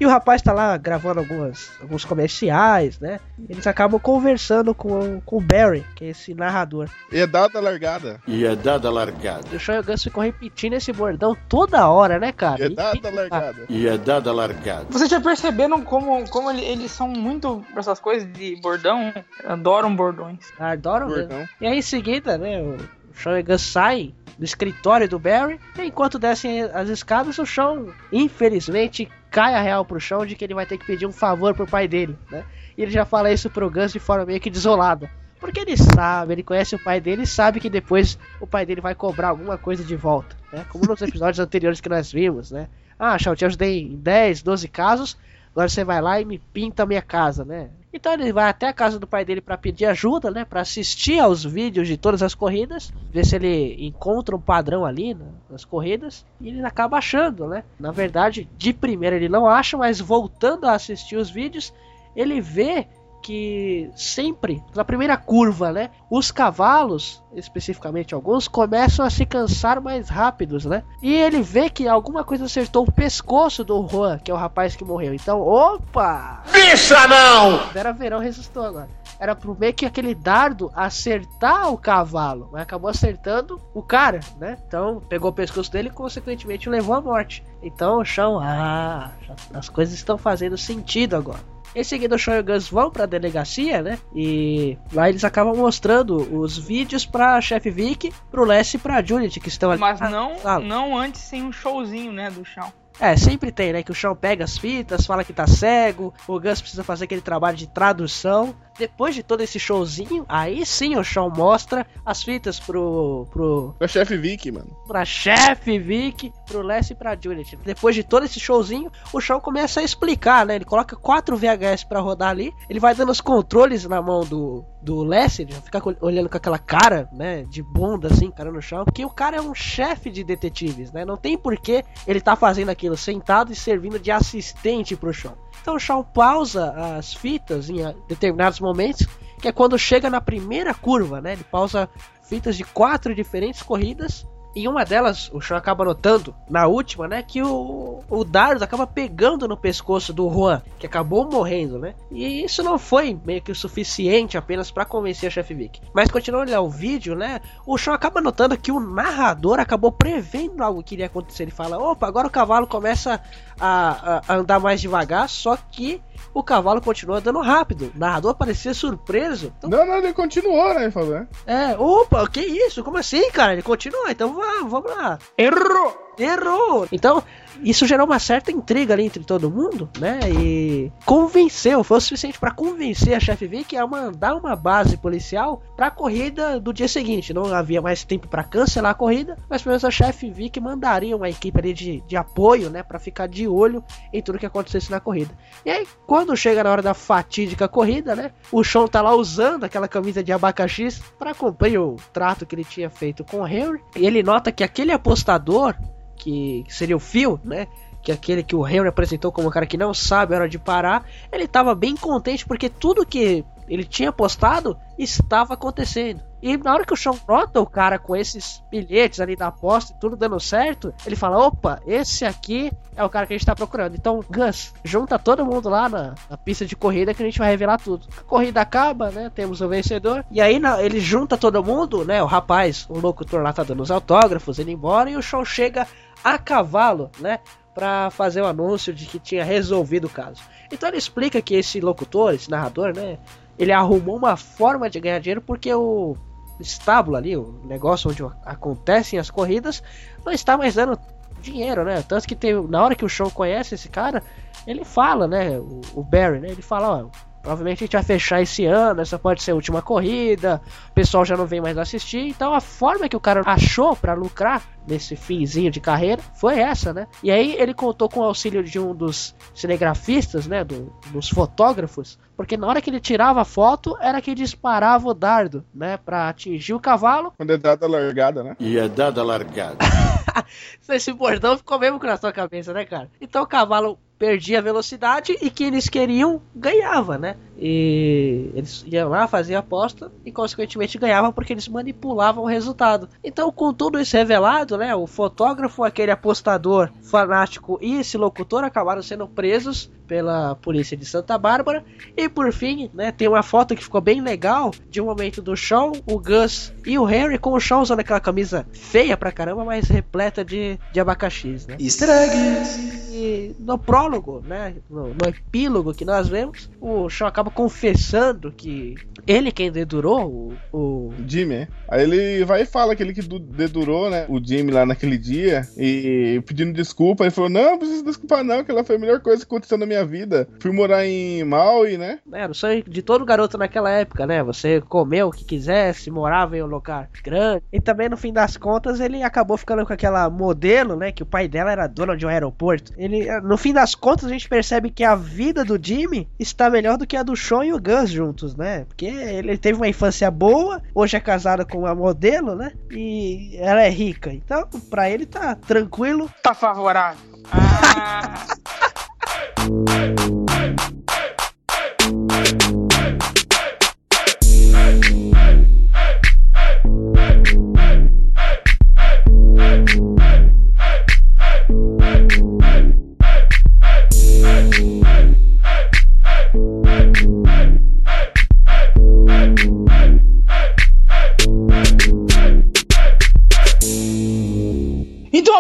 E o rapaz tá lá gravando algumas, alguns comerciais, né? Eles acabam conversando com, com o Barry, que é esse narrador. E é dada a largada. E é dada a largada. E o Sean e o Gus ficam repetindo esse bordão toda hora, né, cara? E é dada a largada. E é dada a largada. Vocês já perceberam como, como ele- eles são muito pra essas coisas de bordão? Adoram bordões. Adoram mesmo. Bordão. E aí em seguida, né, o E Gus saem do escritório do Barry. E enquanto descem as escadas, o Sean, infelizmente, cai a real pro chão de que ele vai ter que pedir um favor pro pai dele, né? E ele já fala isso pro Gus de forma meio que desolada. Porque ele sabe, ele conhece o pai dele e sabe que depois o pai dele vai cobrar alguma coisa de volta, né? Como nos episódios anteriores que nós vimos, né? Ah, eu te ajudei em 10, 12 casos, agora você vai lá e me pinta a minha casa, né? Então ele vai até a casa do pai dele para pedir ajuda, né? Para assistir aos vídeos de todas as corridas, ver se ele encontra um padrão ali né, nas corridas e ele acaba achando, né? Na verdade, de primeira ele não acha, mas voltando a assistir os vídeos, ele vê que sempre na primeira curva, né, os cavalos, especificamente alguns, começam a se cansar mais rápidos, né? E ele vê que alguma coisa acertou o pescoço do Juan, que é o rapaz que morreu. Então, opa! Bicha não! Vera Verão ressuscitou agora. era pro meio que aquele dardo acertar o cavalo, mas acabou acertando o cara, né? Então pegou o pescoço dele e consequentemente o levou à morte. Então o chão, ah, as coisas estão fazendo sentido agora. Em seguida, o Sean e o Gus vão pra delegacia, né? E lá eles acabam mostrando os vídeos pra chefe Vic, pro Les e pra Unity, que estão ali. Mas não, não antes sem um showzinho, né, do chão. É, sempre tem, né? Que o Sean pega as fitas, fala que tá cego, o Gus precisa fazer aquele trabalho de tradução. Depois de todo esse showzinho, aí sim o Sean mostra as fitas pro. pro. Pra chefe Vic, mano. Pra chefe Vic, pro Les e pra Juliet. Depois de todo esse showzinho, o Sean começa a explicar, né? Ele coloca quatro VHS pra rodar ali, ele vai dando os controles na mão do, do Les, ele fica olhando com aquela cara, né? De bunda assim, cara no chão, porque o cara é um chefe de detetives, né? Não tem porquê ele tá fazendo aquilo sentado e servindo de assistente pro Sean. Então o Shaw pausa as fitas em determinados momentos, que é quando chega na primeira curva, né? Ele pausa fitas de quatro diferentes corridas em uma delas, o Sean acaba notando, na última, né, que o, o dardo acaba pegando no pescoço do Juan, que acabou morrendo, né? E isso não foi meio que o suficiente apenas para convencer a Chef Vic. Mas continuando a olhar o vídeo, né, o Sean acaba notando que o narrador acabou prevendo algo que iria acontecer. Ele fala: opa, agora o cavalo começa a, a, andar mais devagar, só que o cavalo continua andando rápido. O narrador parecia surpreso. Então... Não, não, ele continuou, né? Falou, né? É, opa, que isso? Como assim, cara? Ele continua, então vamos, vamos lá. Errou! Errou! Então, isso gerou uma certa intriga ali entre todo mundo, né? E convenceu, foi o suficiente para convencer a chefe Vic a mandar uma base policial para a corrida do dia seguinte. Não havia mais tempo para cancelar a corrida, mas pelo menos a chefe Vic mandaria uma equipe ali de, de apoio, né? Para ficar de olho em tudo que acontecesse na corrida. E aí, quando chega na hora da fatídica corrida, né? O Sean tá lá usando aquela camisa de abacaxi para cumprir o trato que ele tinha feito com o Henry. E ele nota que aquele apostador que, seria o Phil, né? Que é aquele que o Henry apresentou como um cara que não sabe a hora de parar, ele estava bem contente porque tudo que ele tinha postado estava acontecendo. E na hora que o Sean nota o cara com esses bilhetes ali da aposta e tudo dando certo, ele fala: opa, esse aqui é o cara que a gente tá procurando. Então, Gus, junta todo mundo lá na, na pista de corrida que a gente vai revelar tudo. A corrida acaba, né? Temos o vencedor. E aí na, ele junta todo mundo, né? O rapaz, o locutor lá tá dando os autógrafos, ele embora, e o Sean chega a cavalo, né? Para fazer o anúncio de que tinha resolvido o caso. Então ele explica que esse locutor, esse narrador, né? Ele arrumou uma forma de ganhar dinheiro porque o estábulo ali, o negócio onde acontecem as corridas, não está mais dando dinheiro, né? Tanto que na hora que o show conhece esse cara, ele fala, né? O, o Barry, né? Ele fala, ó, Provavelmente a gente vai fechar esse ano, essa pode ser a última corrida, o pessoal já não vem mais assistir. Então a forma que o cara achou para lucrar nesse finzinho de carreira foi essa, né? E aí ele contou com o auxílio de um dos cinegrafistas, né? Do, dos fotógrafos, porque na hora que ele tirava a foto era que disparava o dardo, né? Para atingir o cavalo. Quando é dada a largada, né? E é dada a largada. Esse bordão ficou mesmo na sua cabeça, né, cara? Então o cavalo perdia velocidade e quem eles queriam ganhava, né? E eles iam lá, faziam aposta e consequentemente ganhavam porque eles manipulavam o resultado. Então, com tudo isso revelado, né, o fotógrafo, aquele apostador fanático e esse locutor acabaram sendo presos pela polícia de Santa Bárbara. E por fim, né, tem uma foto que ficou bem legal de um momento do Sean, o Gus e o Harry com o Sean usando aquela camisa feia pra caramba, mas repleta de, de abacaxis, né? Easter eggs! E no prólogo, né, no, no epílogo que nós vemos, o Sean acaba confessando que ele quem dedurou o, o... Jimmy, é. Aí ele vai e fala que ele que dedurou, né, o Jimmy lá naquele dia e pedindo desculpa, ele falou: "Não, não preciso desculpar não, que ela foi a melhor coisa que aconteceu na minha vida. Fui morar em Maui, né? Era o sonho de todo garoto naquela época, né? Você comeu o que quisesse, morava em um lugar grande. E também no fim das contas ele acabou ficando com aquela modelo, né, que o pai dela era dono de um aeroporto. Ele, no fim das contas a gente percebe que a vida do Jimmy está melhor do que a do Sean e o Gus juntos, né? Porque ele teve uma infância boa, hoje é casado com uma modelo, né? E ela é rica. Então, para ele tá tranquilo. Tá favorável. Ah.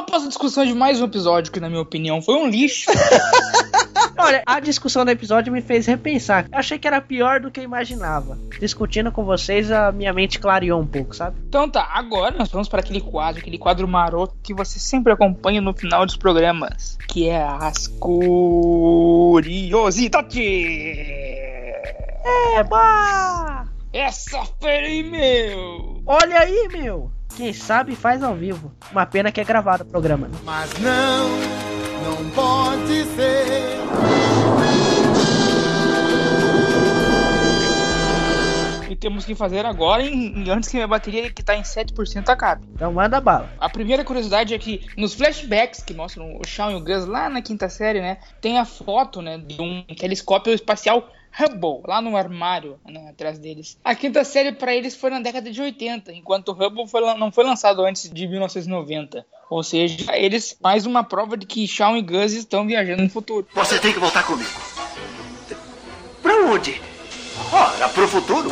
Famosa discussão de mais um episódio que, na minha opinião, foi um lixo. Olha, a discussão do episódio me fez repensar. Eu achei que era pior do que eu imaginava. Discutindo com vocês, a minha mente clareou um pouco, sabe? Então tá, agora nós vamos para aquele quadro, aquele quadro maroto que você sempre acompanha no final dos programas, que é as curiosidades. Eba! Essa fera aí, meu! Olha aí, meu! Quem sabe faz ao vivo. Uma pena que é gravado o programa. né? Mas não, não pode ser. E temos que fazer agora em, em- antes que minha bateria que tá em 7% acabe. Então manda bala. A primeira curiosidade é que nos flashbacks que mostram o Shawn e o Gus lá na quinta série, né, tem a foto, né, de um telescópio espacial Hubble lá no armário, né, atrás deles. A quinta série pra eles foi na década de 80, enquanto o Hubble foi não foi lançado antes de 1990. Ou seja, eles mais uma prova de que Shawn e Gus estão viajando no futuro. Você tem que voltar comigo. Pra onde? Ora, pro futuro.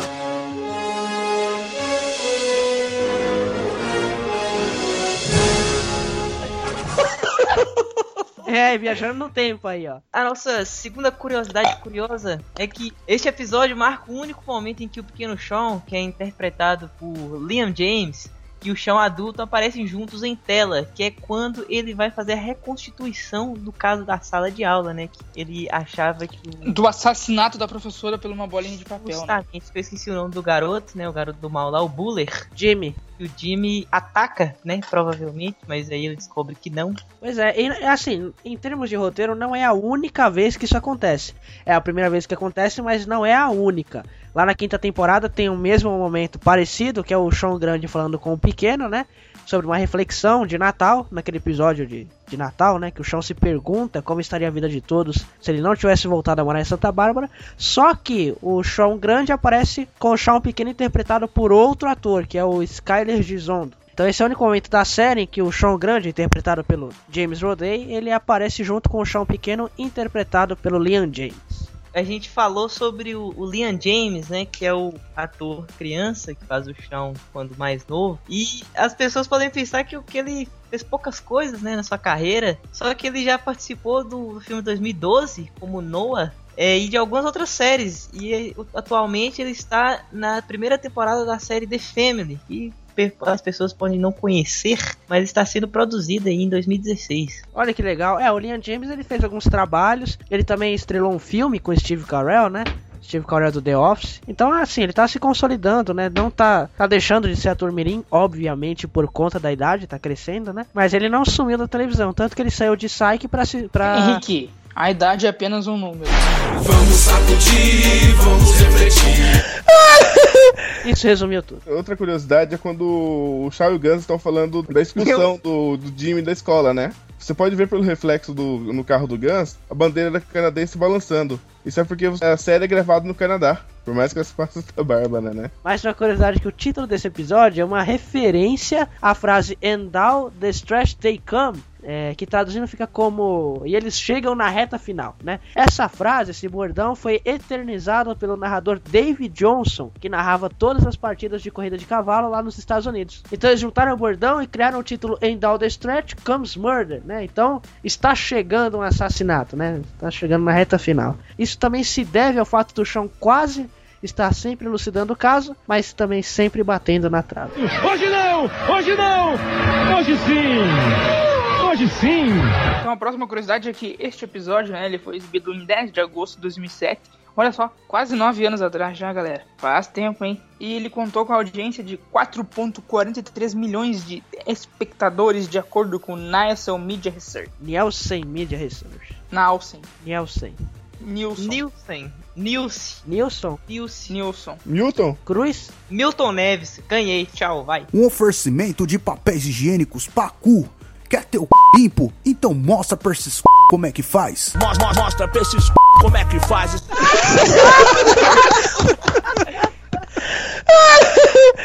É, viajando no tempo aí, ó. A nossa segunda curiosidade curiosa é que este episódio marca o único momento em que o pequeno Sean, que é interpretado por Liam James, e o Sean adulto aparecem juntos em tela, que é quando ele vai fazer a reconstituição do caso da sala de aula, né? Que ele achava que o Do assassinato da professora por uma bolinha de papel. né? Justamente, eu esqueci o nome do garoto, né? O garoto do mal lá, o Buller. Jimmy. E o Jimmy ataca, né? Provavelmente, mas aí ele descobre que não. Pois é, e, assim, em termos de roteiro, não é a única vez que isso acontece. É a primeira vez que acontece, mas não é a única. Lá na quinta temporada tem o mesmo momento parecido, que é o Sean Grande falando com o pequeno, né? Sobre uma reflexão de Natal, naquele episódio de, de Natal, né? Que o Sean se pergunta como estaria a vida de todos se ele não tivesse voltado a morar em Santa Bárbara. Só que o Sean Grande aparece com o Sean Pequeno interpretado por outro ator, que é o Skyler Gisondo. Então esse é o único momento da série em que o Sean Grande, interpretado pelo James Roday, ele aparece junto com o Sean Pequeno, interpretado pelo Liam James. A gente falou sobre o, o Liam James, né? Que é o ator criança que faz o chão quando mais novo. E as pessoas podem pensar que, o que ele fez poucas coisas, né? Na sua carreira. Só que ele já participou do, filme 2012 como Noah. é, e de algumas outras séries. E atualmente ele está na primeira temporada da série The Family. E as pessoas podem não conhecer, mas está sendo produzida aí em 2016. Olha que legal. É, o Liam James ele fez alguns trabalhos. Ele também estrelou um filme com Steve Carell, né? Steve Carell do The Office. Então, assim, ele tá se consolidando, né? Não tá, tá deixando de ser ator mirim, obviamente por conta da idade, tá crescendo, né? Mas ele não sumiu da televisão, tanto que ele saiu de Psyche pra se pra Henrique, a idade é apenas um número. Vamos sacudir, vamos refletir. Isso resumiu tudo. Outra curiosidade é quando o Shaw e o Gus estão falando da expulsão do, do Jimmy da escola, né? Você pode ver pelo reflexo do, no carro do Gus a bandeira canadense balançando. Isso é porque a série é gravada no Canadá. Por mais que ela se passe da Bárbara, né? Mais uma curiosidade que o título desse episódio é uma referência à frase And thou the stretch they come. É, que traduzindo fica como e eles chegam na reta final, né? Essa frase, esse bordão foi eternizado pelo narrador David Johnson, que narrava todas as partidas de corrida de cavalo lá nos Estados Unidos. Então eles juntaram o bordão e criaram o título And Down the Stretch Comes Murder, né? Então está chegando um assassinato, né? Está chegando na reta final. Isso também se deve ao fato do chão quase estar sempre elucidando o caso, mas também sempre batendo na trave. Hoje não! Hoje não! Hoje sim! Hoje sim! Então a próxima curiosidade é que este episódio, né, ele foi exibido em 10 de agosto de 2007. Olha só, quase 9 anos atrás já, galera. Faz tempo, hein? E ele contou com a audiência de 4.43 milhões de espectadores, de acordo com Nielsen Media Research. Nielsen Media Research. Nielsen. Nielsen. Nilson. Nilson. Nilson. Nilson. Nilson. Nilson. Milton? Cruz? Milton Neves. Ganhei. Tchau, vai. Um oferecimento de papéis higiênicos Pacu. Quer ter o c... limpo? Então mostra pra esses c... como é que faz. Mostra, mostra pra esses como é que faz.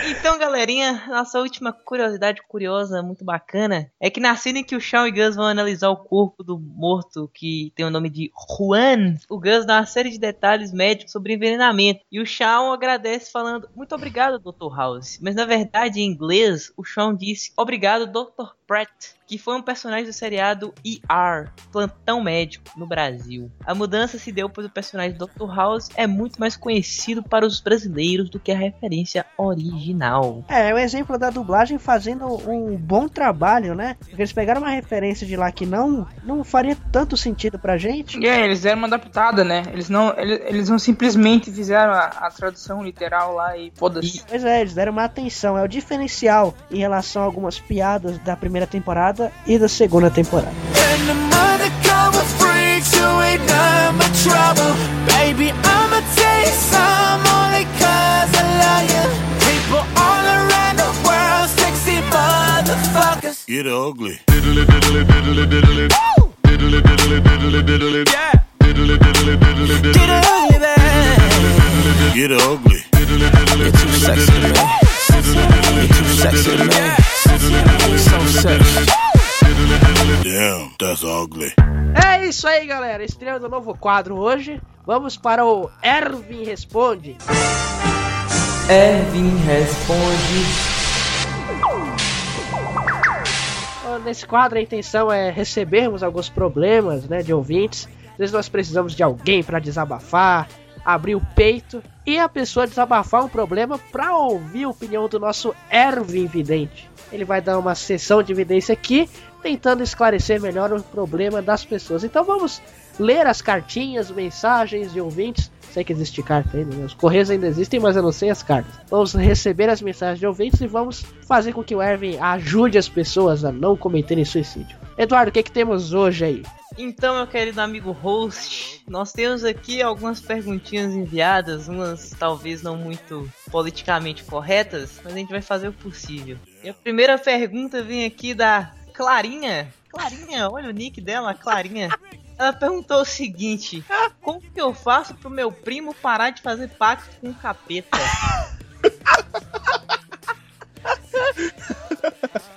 Então, galerinha, nossa última curiosidade curiosa, muito bacana, é que na cena em que o Shawn e Gus vão analisar o corpo do morto, que tem o nome de Juan, o Gus dá uma série de detalhes médicos sobre envenenamento. E o Shawn agradece falando, muito obrigado, Dr. House. Mas na verdade, em inglês, o Shawn disse, obrigado, Dr. Pratt. Que foi um personagem do seriado ER, Plantão Médico, no Brasil. A mudança se deu pois o personagem Dr. House é muito mais conhecido para os brasileiros do que a referência original. É, é um exemplo da dublagem fazendo um bom trabalho, né? Porque eles pegaram uma referência de lá que não, não faria tanto sentido pra gente. É, eles deram uma adaptada, né? Eles não, eles, eles não simplesmente fizeram a, a tradução literal lá e foda-se. Pois é, eles deram uma atenção. É o diferencial em relação a algumas piadas da primeira temporada e da segunda temporada. Baby, I'ma tell you some only cause I love you. People all around the world, sexy motherfuckers. Get ugly. Diddly diddly diddly diddly. Diddly diddly diddly diddly. Yeah. Diddly diddly diddly diddly. Get ugly, man. Get ugly. You're too sexy me. You're too sexy me. So sexy. Damn, that's ugly. É isso aí, galera. Estreando um novo quadro hoje. Vamos para o Ervin Responde. Ervin responde. Nesse quadro a intenção é recebermos alguns problemas, né, de ouvintes. Às vezes nós precisamos de alguém para desabafar, abrir o peito e a pessoa desabafar um problema para ouvir a opinião do nosso Ervin Vidente. Ele vai dar uma sessão de evidência aqui, tentando esclarecer melhor o problema das pessoas. Então vamos ler as cartinhas, mensagens de ouvintes. Sei que existe carta ainda, né? os correios ainda existem, mas eu não sei as cartas. Vamos receber as mensagens de ouvintes e vamos fazer com que o Ervin ajude as pessoas a não cometerem suicídio. Eduardo, o que, que temos hoje aí? Então, meu querido amigo host, nós temos aqui algumas perguntinhas enviadas, umas talvez não muito politicamente corretas, mas a gente vai fazer o possível. E a primeira pergunta vem aqui da Clarinha. Clarinha, olha o nick dela, Clarinha. Ela perguntou o seguinte: Como que eu faço pro meu primo parar de fazer pacto com o capeta?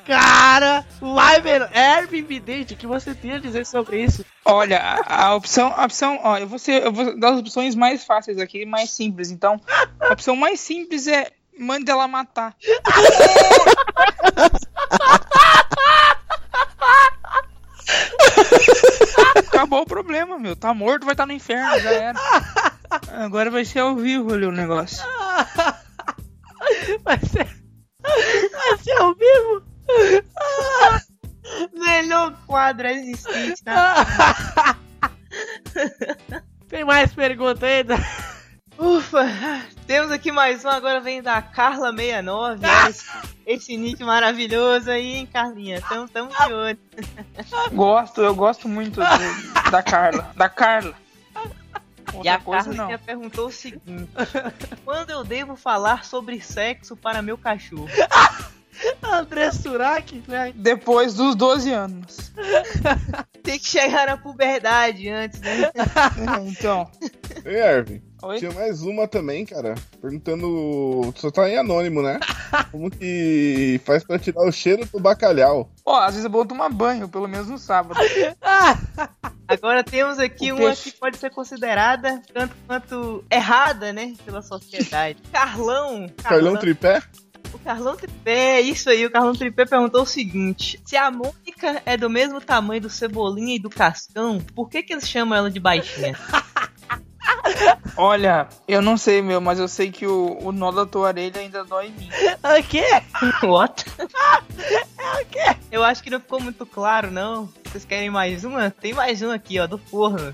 Cara, vai ver, Ervin Vidente, o que você tem a dizer sobre isso? Olha, a, a opção, a opção, ó, eu vou, ser, eu vou dar as opções mais fáceis aqui, mais simples. Então, a opção mais simples é mande ela matar. o problema, meu. Tá morto, vai estar no inferno, já era. Agora vai ser ao vivo ali o negócio. Vai ser, vai ser ao vivo? Melhor quadro existente na Tem mais pergunta ainda? Ufa, temos aqui mais um, agora vem da Carla69. olha esse, esse nick maravilhoso aí, hein, Carlinha? Tamo, tamo de olho. Gosto, eu gosto muito do- da Carla. Da Carla. E a Outra coisa, Carlinha não. perguntou o seguinte: Quando eu devo falar sobre sexo para meu cachorro? André Surak, né? Depois dos 12 anos. Tem que chegar na puberdade antes, né? então. Ei, Ervin. Oi? Tinha mais uma também, cara. Perguntando. Só tá em anônimo, né? Como que faz pra tirar o cheiro do bacalhau? Ó, às vezes é bom tomar banho, pelo menos no sábado. Agora temos aqui O uma peixe. que pode ser considerada tanto quanto errada, né? Pela sociedade. Carlão. Carlão Tripé? O Carlão Tripé, isso aí, o Carlão Tripé perguntou o seguinte: se a Mônica é do mesmo tamanho do Cebolinha e do Cascão, por que, que eles chamam ela de baixinha? Olha, eu não sei, meu, mas eu sei que o, o nó da tua orelha ainda dói em mim. O quê? What? Eu acho que não ficou muito claro, não. Vocês querem mais uma? Tem mais uma aqui, ó, do forno.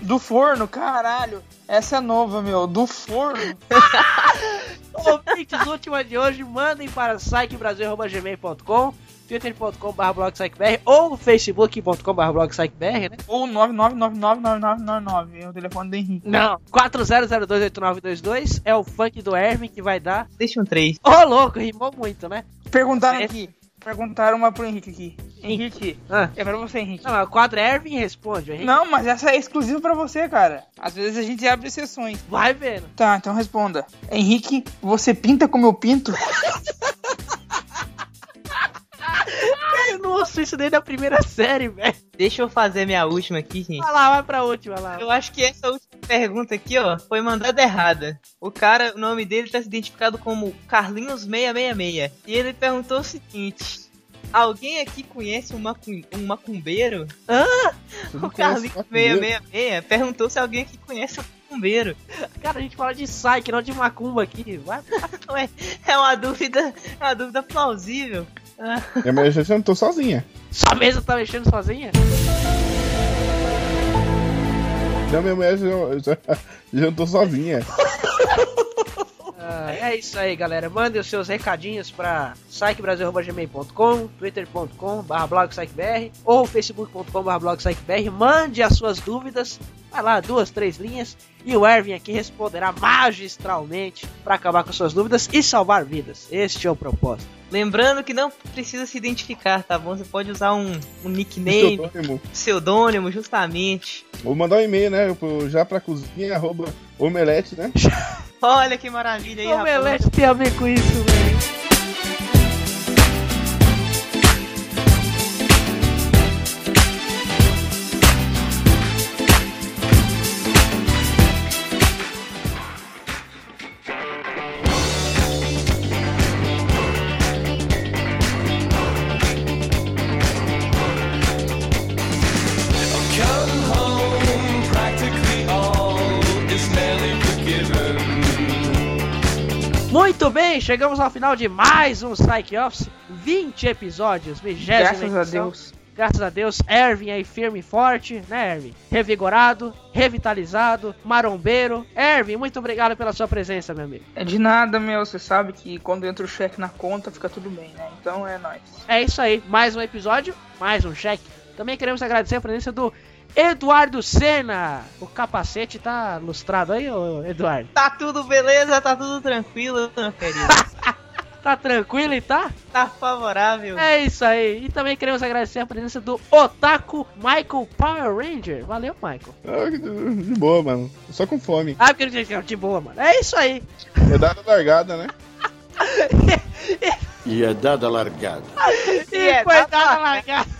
Do forno, caralho. Essa é nova, meu. Do forno. Ouvintes, última de hoje, mandem para psychebrasil.gmail.com twitter.com.br ou facebook.com.br né? Ou 9999999. É o telefone do Henrique. Não, 40028922 é o funk do Erwin que vai dar. Deixa um 3. Ô, louco, rimou muito, né? Perguntaram É. aqui. Perguntaram uma pro Henrique aqui. Henrique, Ah. é pra você, Henrique. Não, o quadro Erwin responde, Henrique. Não, mas essa é exclusiva pra você, cara. Às vezes a gente abre exceções. Vai vendo. Tá, então responda. Henrique, você pinta como eu pinto? Nossa, isso desde a primeira série, velho. Deixa eu fazer minha última aqui, gente. Vai lá, vai pra última lá. Eu acho que essa última pergunta aqui, ó, foi mandada errada. O cara, o nome dele tá se identificado como Carlinhos666. E ele perguntou o seguinte: Alguém aqui conhece um, macum, um macumbeiro? Hã? O Carlinhos 666 perguntou se alguém aqui conhece um macumbeiro. Cara, a gente fala de Psyche, não de macumba aqui. Vai. Ué, é uma dúvida, é uma dúvida plausível. Mas eu já não tô sozinha. Sua mesa tá mexendo sozinha? Não, minha mulher já, já, já tô sozinha. Ah, é isso aí, galera. Mandem os seus recadinhos pra psychebrasil.gmail.com, twitter.com.br ou facebook.com.br blogpsychbr. Mande as suas dúvidas. Vai lá, duas, três linhas. E o Erwin aqui responderá magistralmente pra acabar com suas dúvidas e salvar vidas. Este é o propósito. Lembrando que não precisa se identificar, tá bom? Você pode usar um, um nickname, Pseudônimo. pseudônimo, justamente. Vou mandar um e-mail, né? Já pra cozinha, arroba omelete, né? Olha que maravilha aí, rapaz. Omelete tem a ver com isso, velho. Chegamos ao final de mais um Psyche Office. 20 episódios, 20 Graças a edição. Deus. Graças a Deus, Ervin aí firme e forte, né, Ervin? Revigorado, revitalizado, marombeiro. Ervin, muito obrigado pela sua presença, meu amigo. É de nada, meu. Você sabe que quando entra o cheque na conta fica tudo bem, né? Então é nóis. É isso aí, mais um episódio, mais um cheque. Também queremos agradecer a presença do Eduardo Senna. O capacete tá lustrado aí, ô Eduardo? Tá tudo beleza, tá tudo tranquilo, meu querido. Tá tranquilo e tá? Tá favorável. É isso aí. E também queremos agradecer a presença do Otaku Michael Power Ranger. Valeu, Michael. Ah, de boa, mano. Só com fome. Ah, porque ele de boa, mano. É isso aí. É dada a largada, né? E é dada a largada. E é, foi dada a largada.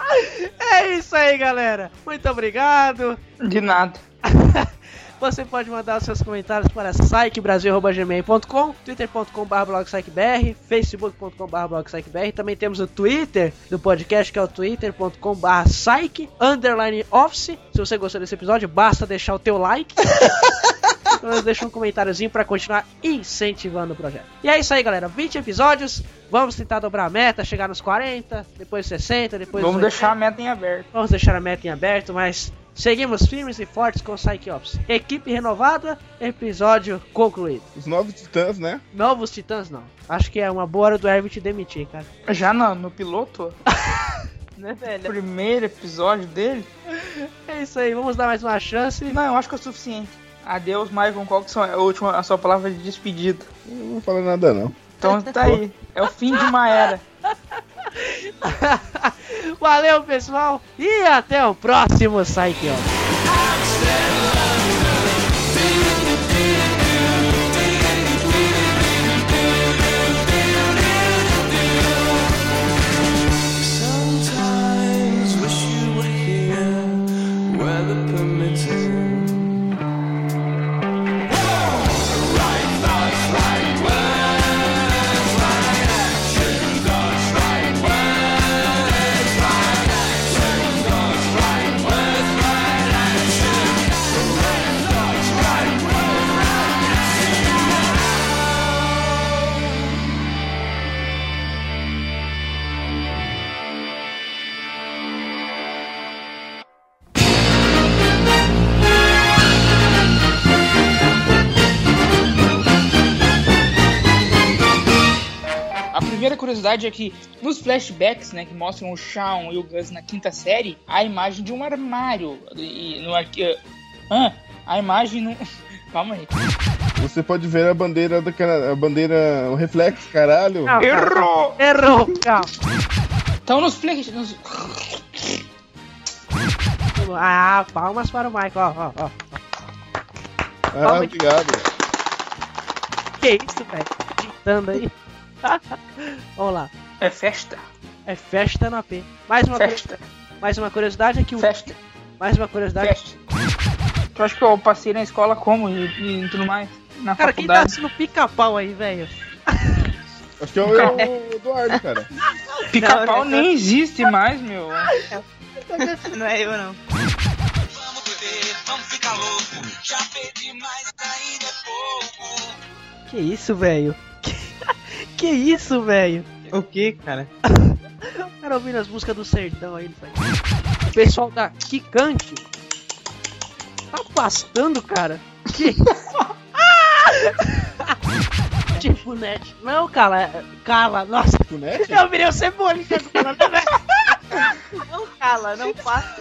É isso aí, galera. Muito obrigado. De nada. Você pode mandar os seus comentários para psychebrasil.gmail.com, twitter.com.br facebook.com.br. Também temos o Twitter do podcast, que é o twitter.com.br psyche, underline office. Se você gostou desse episódio, basta deixar o teu like. Então deixa um comentáriozinho para continuar incentivando o projeto. E é isso aí, galera. 20 episódios. Vamos tentar dobrar a meta, chegar nos 40, depois 60, depois Vamos 80. deixar a meta em aberto. Vamos deixar a meta em aberto, mas seguimos firmes e fortes com o Psyche Ops. Equipe renovada, episódio concluído. Os novos titãs, né? Novos titãs não. Acho que é uma boa hora do Erwin te demitir, cara. Já no, no piloto, Né, velho? primeiro episódio dele. É isso aí, vamos dar mais uma chance. Não, eu acho que é o suficiente. Adeus, Michael. Qual que são a, última, a sua palavra de despedida? Eu não vou falar nada, não. Então tá aí. É o fim de uma era. Valeu, pessoal, e até o próximo Psyche primeira curiosidade é que nos flashbacks, né, que mostram o Shawn e o Gus na quinta série, há a imagem de um armário. E no arqui... Ah, a imagem no. Calma aí. Você pode ver a bandeira daquela. A bandeira. O reflexo, caralho. Não, Errou! Errou, calma. Então nos flash. Nos... Ah, palmas para o Michael, ó, ó, ó. Ah, obrigado. Que isso, velho? Digitando aí. Vamos lá. É festa. É festa no AP. Mais uma, Festa. mais uma curiosidade é que o. Festa. Mais uma curiosidade. Festa. Tu acha que eu passei na escola como e, e tudo mais? Na Cara, quem tá faculdade? assistindo pica-pau aí, velho? Acho que é o, é o Eduardo, cara. Pica-pau nem existe mais, meu. Não é eu, não. Que isso, velho? Que isso, velho? O que, cara? O cara ouvindo as músicas do sertão aí, velho. O pessoal da Kikante tá pastando, cara. Que... tipo, net. Não, cara, cala, nossa. Net? Eu virei o cebolinha falando, né? Não cala, não passa.